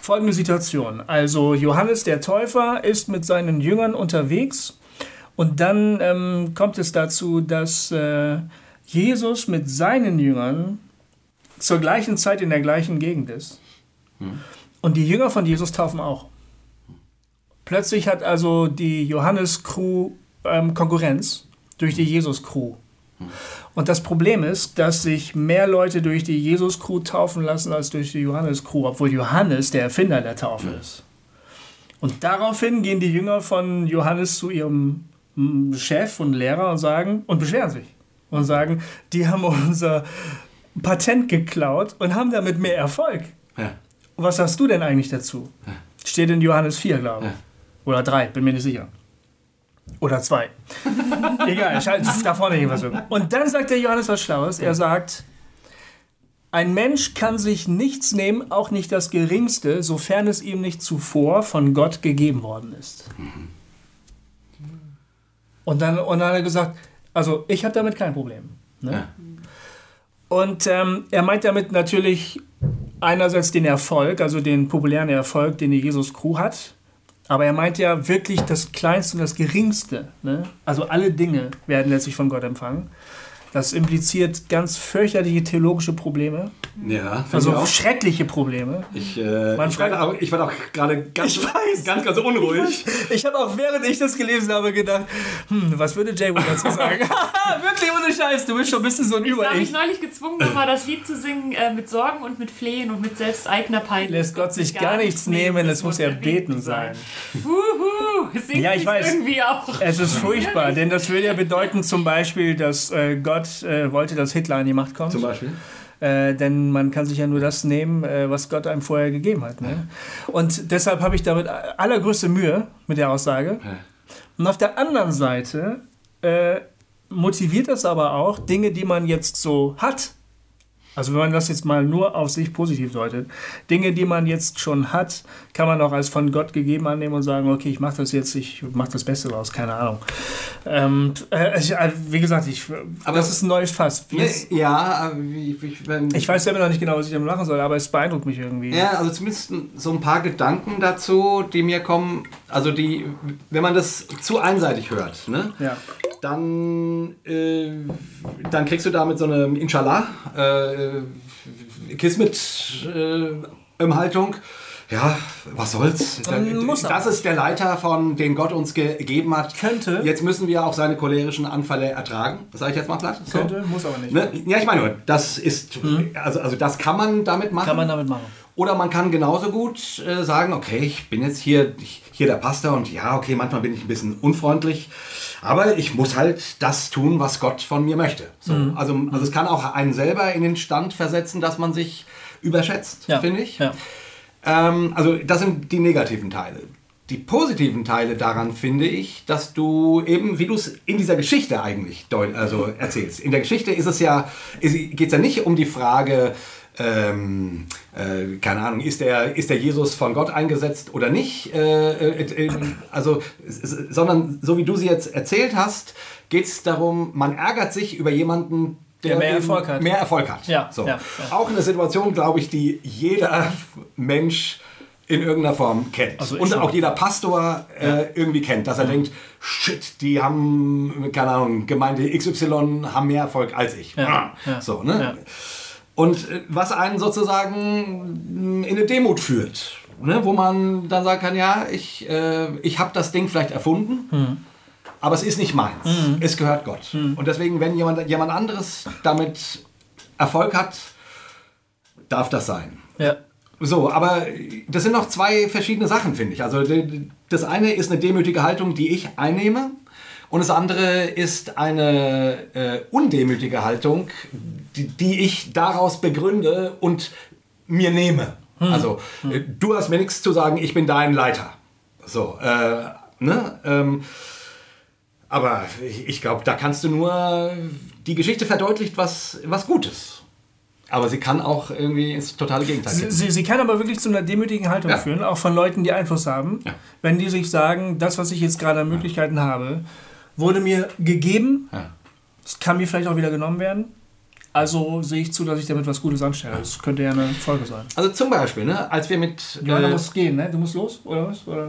Folgende Situation. Also Johannes der Täufer ist mit seinen Jüngern unterwegs und dann ähm, kommt es dazu, dass äh, Jesus mit seinen Jüngern zur gleichen Zeit in der gleichen Gegend ist. Und die Jünger von Jesus taufen auch. Plötzlich hat also die Johannes-Crew ähm, Konkurrenz durch die Jesus-Crew. Und das Problem ist, dass sich mehr Leute durch die Jesus-Crew taufen lassen als durch die Johannes-Crew, obwohl Johannes der Erfinder der Taufe ist. Und daraufhin gehen die Jünger von Johannes zu ihrem mm, Chef und Lehrer und sagen und beschweren sich und sagen, die haben unser Patent geklaut und haben damit mehr Erfolg. Ja. Was sagst du denn eigentlich dazu? Steht in Johannes 4, glaube ich. Ja. Oder 3, bin mir nicht sicher. Oder 2. Egal, schalt- da vorne irgendwas. Und dann sagt der Johannes was Schlaues. Er sagt, ein Mensch kann sich nichts nehmen, auch nicht das Geringste, sofern es ihm nicht zuvor von Gott gegeben worden ist. Und dann, und dann hat er gesagt, also ich habe damit kein Problem. Ne? Ja. Und ähm, er meint damit natürlich einerseits den Erfolg, also den populären Erfolg, den die Jesus Crew hat. Aber er meint ja wirklich das Kleinste und das Geringste. Ne? Also alle Dinge werden letztlich von Gott empfangen. Das impliziert ganz fürchterliche theologische Probleme, Ja, also ich auch. schreckliche Probleme. Ich, äh, ich, werde auch, ich auch gerade ganz, Ich weiß. ganz, ganz unruhig. Ich habe auch während ich das gelesen habe gedacht, hm, was würde Jay Wood dazu sagen? Wirklich ohne Scheiß, du bist schon ein bisschen so ein Ich habe mich neulich gezwungen, nochmal das Lied zu singen äh, mit Sorgen und mit Flehen und mit selbst eigener Pein. Lässt Gott sich gar nichts nehmen, es muss erbeten sein. Huhu, es singt Ja, ich weiß. irgendwie auch. Es ist furchtbar, denn das würde ja bedeuten zum Beispiel, dass äh, Gott äh, wollte, dass Hitler an die Macht kommt. Zum Beispiel. Äh, denn man kann sich ja nur das nehmen, äh, was Gott einem vorher gegeben hat. Ne? Und deshalb habe ich damit allergrößte Mühe mit der Aussage. Ja. Und auf der anderen Seite äh, motiviert das aber auch Dinge, die man jetzt so hat. Also wenn man das jetzt mal nur auf sich positiv deutet, Dinge, die man jetzt schon hat, kann man auch als von Gott gegeben annehmen und sagen, okay, ich mache das jetzt, ich mache das Beste daraus, keine Ahnung. Ähm, äh, ich, äh, wie gesagt, ich, Aber- das ist ein neues Fass. Wie Nee, ja, aber wie, wie, wenn, ich weiß selber noch nicht genau, was ich damit machen soll, aber es beeindruckt mich irgendwie. Ja, also zumindest so ein paar Gedanken dazu, die mir kommen. Also die, wenn man das zu einseitig hört, ne? Ja. Dann, äh, dann kriegst du damit so eine Inshallah, äh, Kismet-Haltung. ja, was soll's? Ähm, muss das ist der Leiter, von den Gott uns ge gegeben hat. Könnte. Jetzt müssen wir auch seine cholerischen Anfälle ertragen. Das sage ich jetzt mal platt. So. Könnte, muss aber nicht. Ne? Ja, ich meine, nur, das ist, also, also das kann man damit machen. Kann man damit machen. Oder man kann genauso gut äh, sagen, okay, ich bin jetzt hier, hier der Pastor und ja, okay, manchmal bin ich ein bisschen unfreundlich, aber ich muss halt das tun, was Gott von mir möchte. So, also, also es kann auch einen selber in den Stand versetzen, dass man sich überschätzt, Ja. finde ich. Ja. Ähm, also das sind die negativen Teile. Die positiven Teile daran finde ich, dass du eben, wie du es in dieser Geschichte eigentlich also erzählst. In der Geschichte ist es ja, geht es ja nicht um die Frage, ähm, äh, keine Ahnung, ist der, ist der Jesus von Gott eingesetzt oder nicht? Äh, äh, äh, also, s- s- sondern so wie du sie jetzt erzählt hast, geht es darum, man ärgert sich über jemanden, Der mehr eben Erfolg hat. Mehr Erfolg hat. Ja, so. ja, ja. Auch eine Situation, glaube ich, die jeder Mensch in irgendeiner Form kennt. Also Und auch jeder Pastor äh, irgendwie kennt, dass er denkt, shit, die haben, keine Ahnung, Gemeinde XY haben mehr Erfolg als ich. Ja, Ah, ja, So, ne? Und äh, was einen sozusagen mh, in eine Demut führt. Ne? Wo man dann sagen kann, ja, ich, äh, ich habe das Ding vielleicht erfunden, Mhm. aber es ist nicht meins. Es gehört Gott. Und deswegen, wenn jemand, jemand anderes damit Erfolg hat, darf das sein. Ja. So, aber das sind noch zwei verschiedene Sachen, finde ich. Also das eine ist eine demütige Haltung, die ich einnehme. Und das andere ist eine äh, undemütige Haltung, die, die ich daraus begründe und mir nehme. Also, äh, du hast mir nichts zu sagen, ich bin dein Leiter. So, äh, ne? Ähm, aber ich, ich glaube, da kannst du nur, die Geschichte verdeutlicht was, was Gutes. Aber sie kann auch irgendwie ins totale Gegenteil Sie, gehen. sie, sie kann aber wirklich zu einer demütigen Haltung Ja. führen, auch von Leuten, die Einfluss haben. Ja. Wenn die sich sagen, das, was ich jetzt gerade an Möglichkeiten habe, wurde mir gegeben, Ja. es kann mir vielleicht auch wieder genommen werden. Also sehe ich zu, dass ich damit was Gutes anstelle. Das könnte ja eine Folge sein. Also zum Beispiel, ne, als wir mit... Johanna äh, muss gehen, ne? Du musst los, oder was? Oder?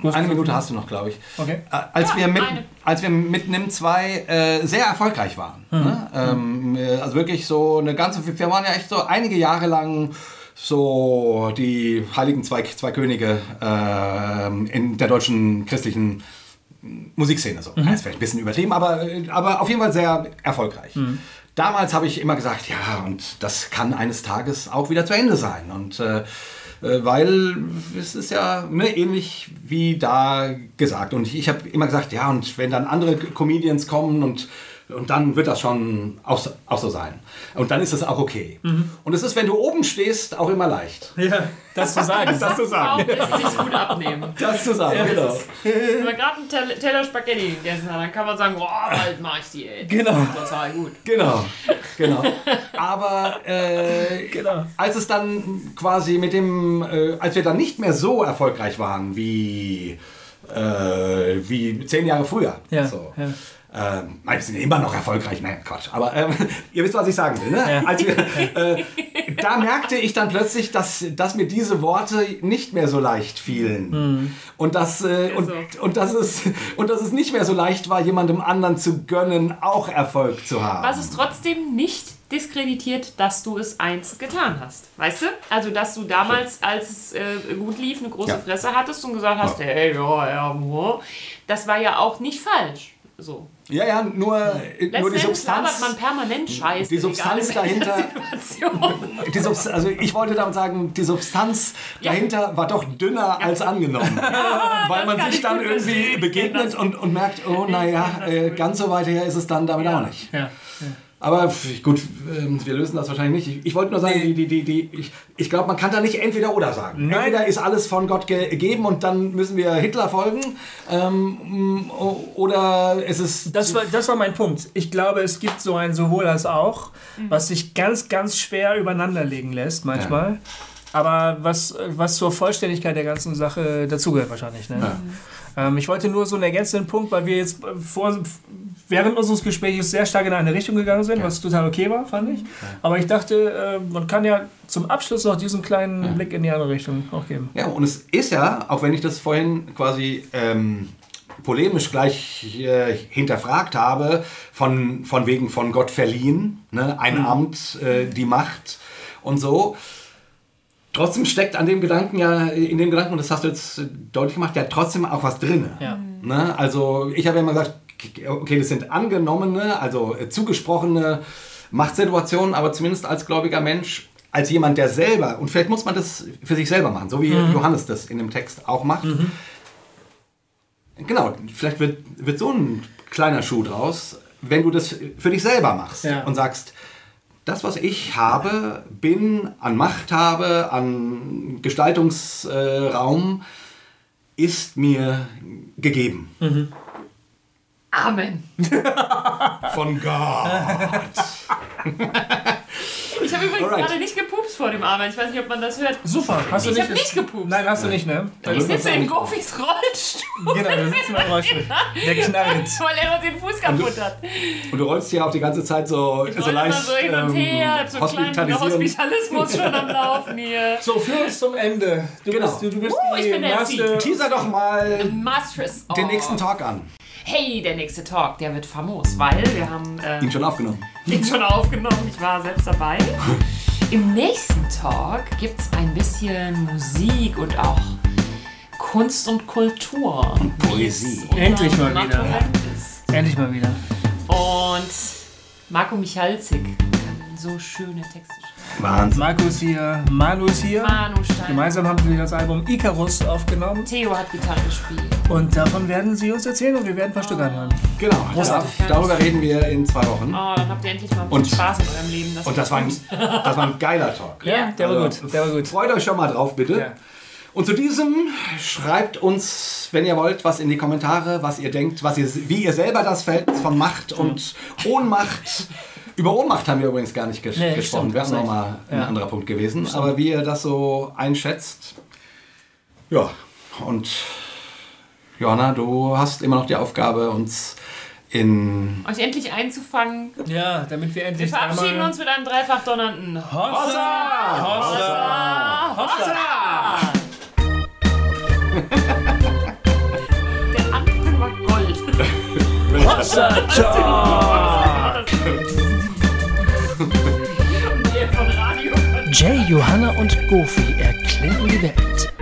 Du eine Minute hast du noch, glaube ich. Okay. Äh, Als, Ja, wir mit, eine. als wir mit NIM 2 äh, sehr erfolgreich waren. Hm. Ne? Ähm, äh, also wirklich so eine ganze, wir waren ja echt so einige Jahre lang so die heiligen zwei, zwei Könige ähm, in der deutschen christlichen Musikszene. So. Das ist vielleicht ein bisschen übertrieben, aber, aber auf jeden Fall sehr erfolgreich. Damals habe ich immer gesagt, ja, und das kann eines Tages auch wieder zu Ende sein. Und äh, äh, weil es ist ja ne, ähnlich wie da gesagt. Und ich, ich habe immer gesagt, ja, und wenn dann andere Comedians kommen und und dann wird das schon auch, so- auch so sein. Und dann ist es auch okay. Und es ist, wenn du oben stehst, auch immer leicht. Ja, das zu sagen. Das zu Auch sagen. lässt sich gut abnehmen. Das zu sagen, genau. Wenn man gerade einen Tel- Teller Spaghetti gegessen hat, dann kann man sagen, boah, bald mach ich die, ey. Genau. Total gut. Genau, genau. Aber äh, Genau. als es dann quasi mit dem, äh, als wir dann nicht mehr so erfolgreich waren wie, äh, wie zehn Jahre früher. Ja, So. ja. Ähm, wir sind immer noch erfolgreich. Nein, Quatsch. Aber ähm, ihr wisst, was ich sagen will. Ne? Ja. Als wir, äh, da merkte ich dann plötzlich, dass, dass mir diese Worte nicht mehr so leicht fielen. Hm. Und, dass, äh, und, und, dass es, und dass es nicht mehr so leicht war, jemandem anderen zu gönnen, auch Erfolg zu haben. Was es trotzdem nicht diskreditiert, dass du es einst getan hast. Weißt du? Also, dass du damals, als es äh, gut lief, eine große Ja. Fresse hattest und gesagt hast, hey, ja, ja, ja, das war ja auch nicht falsch. So. Ja, ja, nur, äh, nur die Letzten Endes labert Substanz. man permanent Scheiße. Die Substanz dahinter-. Die Subs also ich wollte damit sagen, die Substanz dahinter war doch dünner als angenommen. Weil man sich ich dann irgendwie begegnet und, und merkt, oh naja, äh, ganz so weit her ist es dann damit auch nicht. Ja. Aber gut, ähm, wir lösen das wahrscheinlich nicht. Ich, ich wollte nur sagen, die, die, die, die, ich, ich glaube, man kann da nicht entweder oder sagen. Nein. Entweder ist alles von Gott ge gegeben und dann müssen wir Hitler folgen ähm, o- oder es ist... Das war, das war mein Punkt. Ich glaube, es gibt so ein sowohl als auch, was sich ganz, ganz schwer übereinander legen lässt manchmal. Aber was, was zur Vollständigkeit der ganzen Sache dazugehört wahrscheinlich. Ne? Ähm, ich wollte nur so einen ergänzenden Punkt, weil wir jetzt äh, vor, während unseres Gesprächs sehr stark in eine Richtung gegangen sind, was total okay war, fand ich. Aber ich dachte, äh, man kann ja zum Abschluss noch diesen kleinen Blick in die andere Richtung auch geben. Ja, und es ist ja, auch wenn ich das vorhin quasi ähm, polemisch gleich äh, hinterfragt habe, von, von wegen von Gott verliehen, ne? ein Amt, äh, die Macht und so. Trotzdem steckt an dem Gedanken ja, in dem Gedanken, und das hast du jetzt deutlich gemacht, ja trotzdem auch was drin. Ja. Ne? Also ich habe ja immer gesagt, okay, das sind angenommene, also äh, zugesprochene Machtsituationen, aber zumindest als gläubiger Mensch, als jemand, der selber, und vielleicht muss man das für sich selber machen, so wie Johannes das in dem Text auch macht. Genau, vielleicht wird, wird so ein kleiner Schuh draus, wenn du das für dich selber machst Ja. und sagst, das, was ich habe, bin, an Macht habe, an Gestaltungsraum, ist mir gegeben. Amen. Von Gott. Ich habe übrigens Alright. gerade nicht gepupst vor dem Amen. Ich weiß nicht, ob man das hört. Super. Hast du Ich nicht, hab nicht gepupst. Nein, hast du nicht, ne? Ich sitze in Gofis Rollstuhl, Genau, da wir im Rollstuhl. Der knallt. weil er uns den Fuß kaputt hat. Und du rollst hier auch die ganze Zeit so, Ich so leicht so hin und ähm, her, so einen kleinen. Hospitalismus schon am Laufen hier. So, führ uns zum Ende. Du Genau. bist, du, du bist Uh, ich die bin der erste. Teaser doch mal den nächsten Talk an. Hey, der nächste Talk, der wird famos, weil wir haben äh, Ihn schon aufgenommen. den schon aufgenommen. Ich war selbst dabei. Im nächsten Talk gibt es ein bisschen Musik und auch Kunst und Kultur. Und Poesie. Endlich mal wieder. Ist. Endlich mal wieder. Und Marco Michalzik kann so schöne Texte schreiben. Wahnsinn. Markus hier, Manu ist hier. Manu Stein. Gemeinsam haben sie das Album Icarus aufgenommen. Theo hat Gitarre gespielt. Und davon werden sie uns erzählen und wir werden ein paar Stücke anhören. Genau, da, darüber reden wir in zwei Wochen. Oh, dann habt ihr endlich mal ein bisschen Und- Spaß in eurem Leben. Und das war, ein, das war ein geiler Talk. Ja, Der war Also, gut, der war gut. Freut euch schon mal drauf, bitte. Ja. Und zu diesem schreibt uns, wenn ihr wollt, was in die Kommentare, was ihr denkt, was ihr, wie ihr selber das Verhältnis von Macht und Ohnmacht. Über Ohnmacht haben wir übrigens gar nicht ges Nee, gesprochen. stimmt, Wäre nochmal ein Ja. anderer Punkt gewesen. Aber wie ihr das so einschätzt. Ja, und Johanna, du hast immer noch die Aufgabe, uns in Euch endlich einzufangen. Ja, damit wir Wir endlich verabschieden einmal- uns mit einem dreifach donnernden Hossa! Hossa! Hossa! Der Anfang war Gold. Hossa! Talk! Jay, Johanna und Goofy erklären die Welt.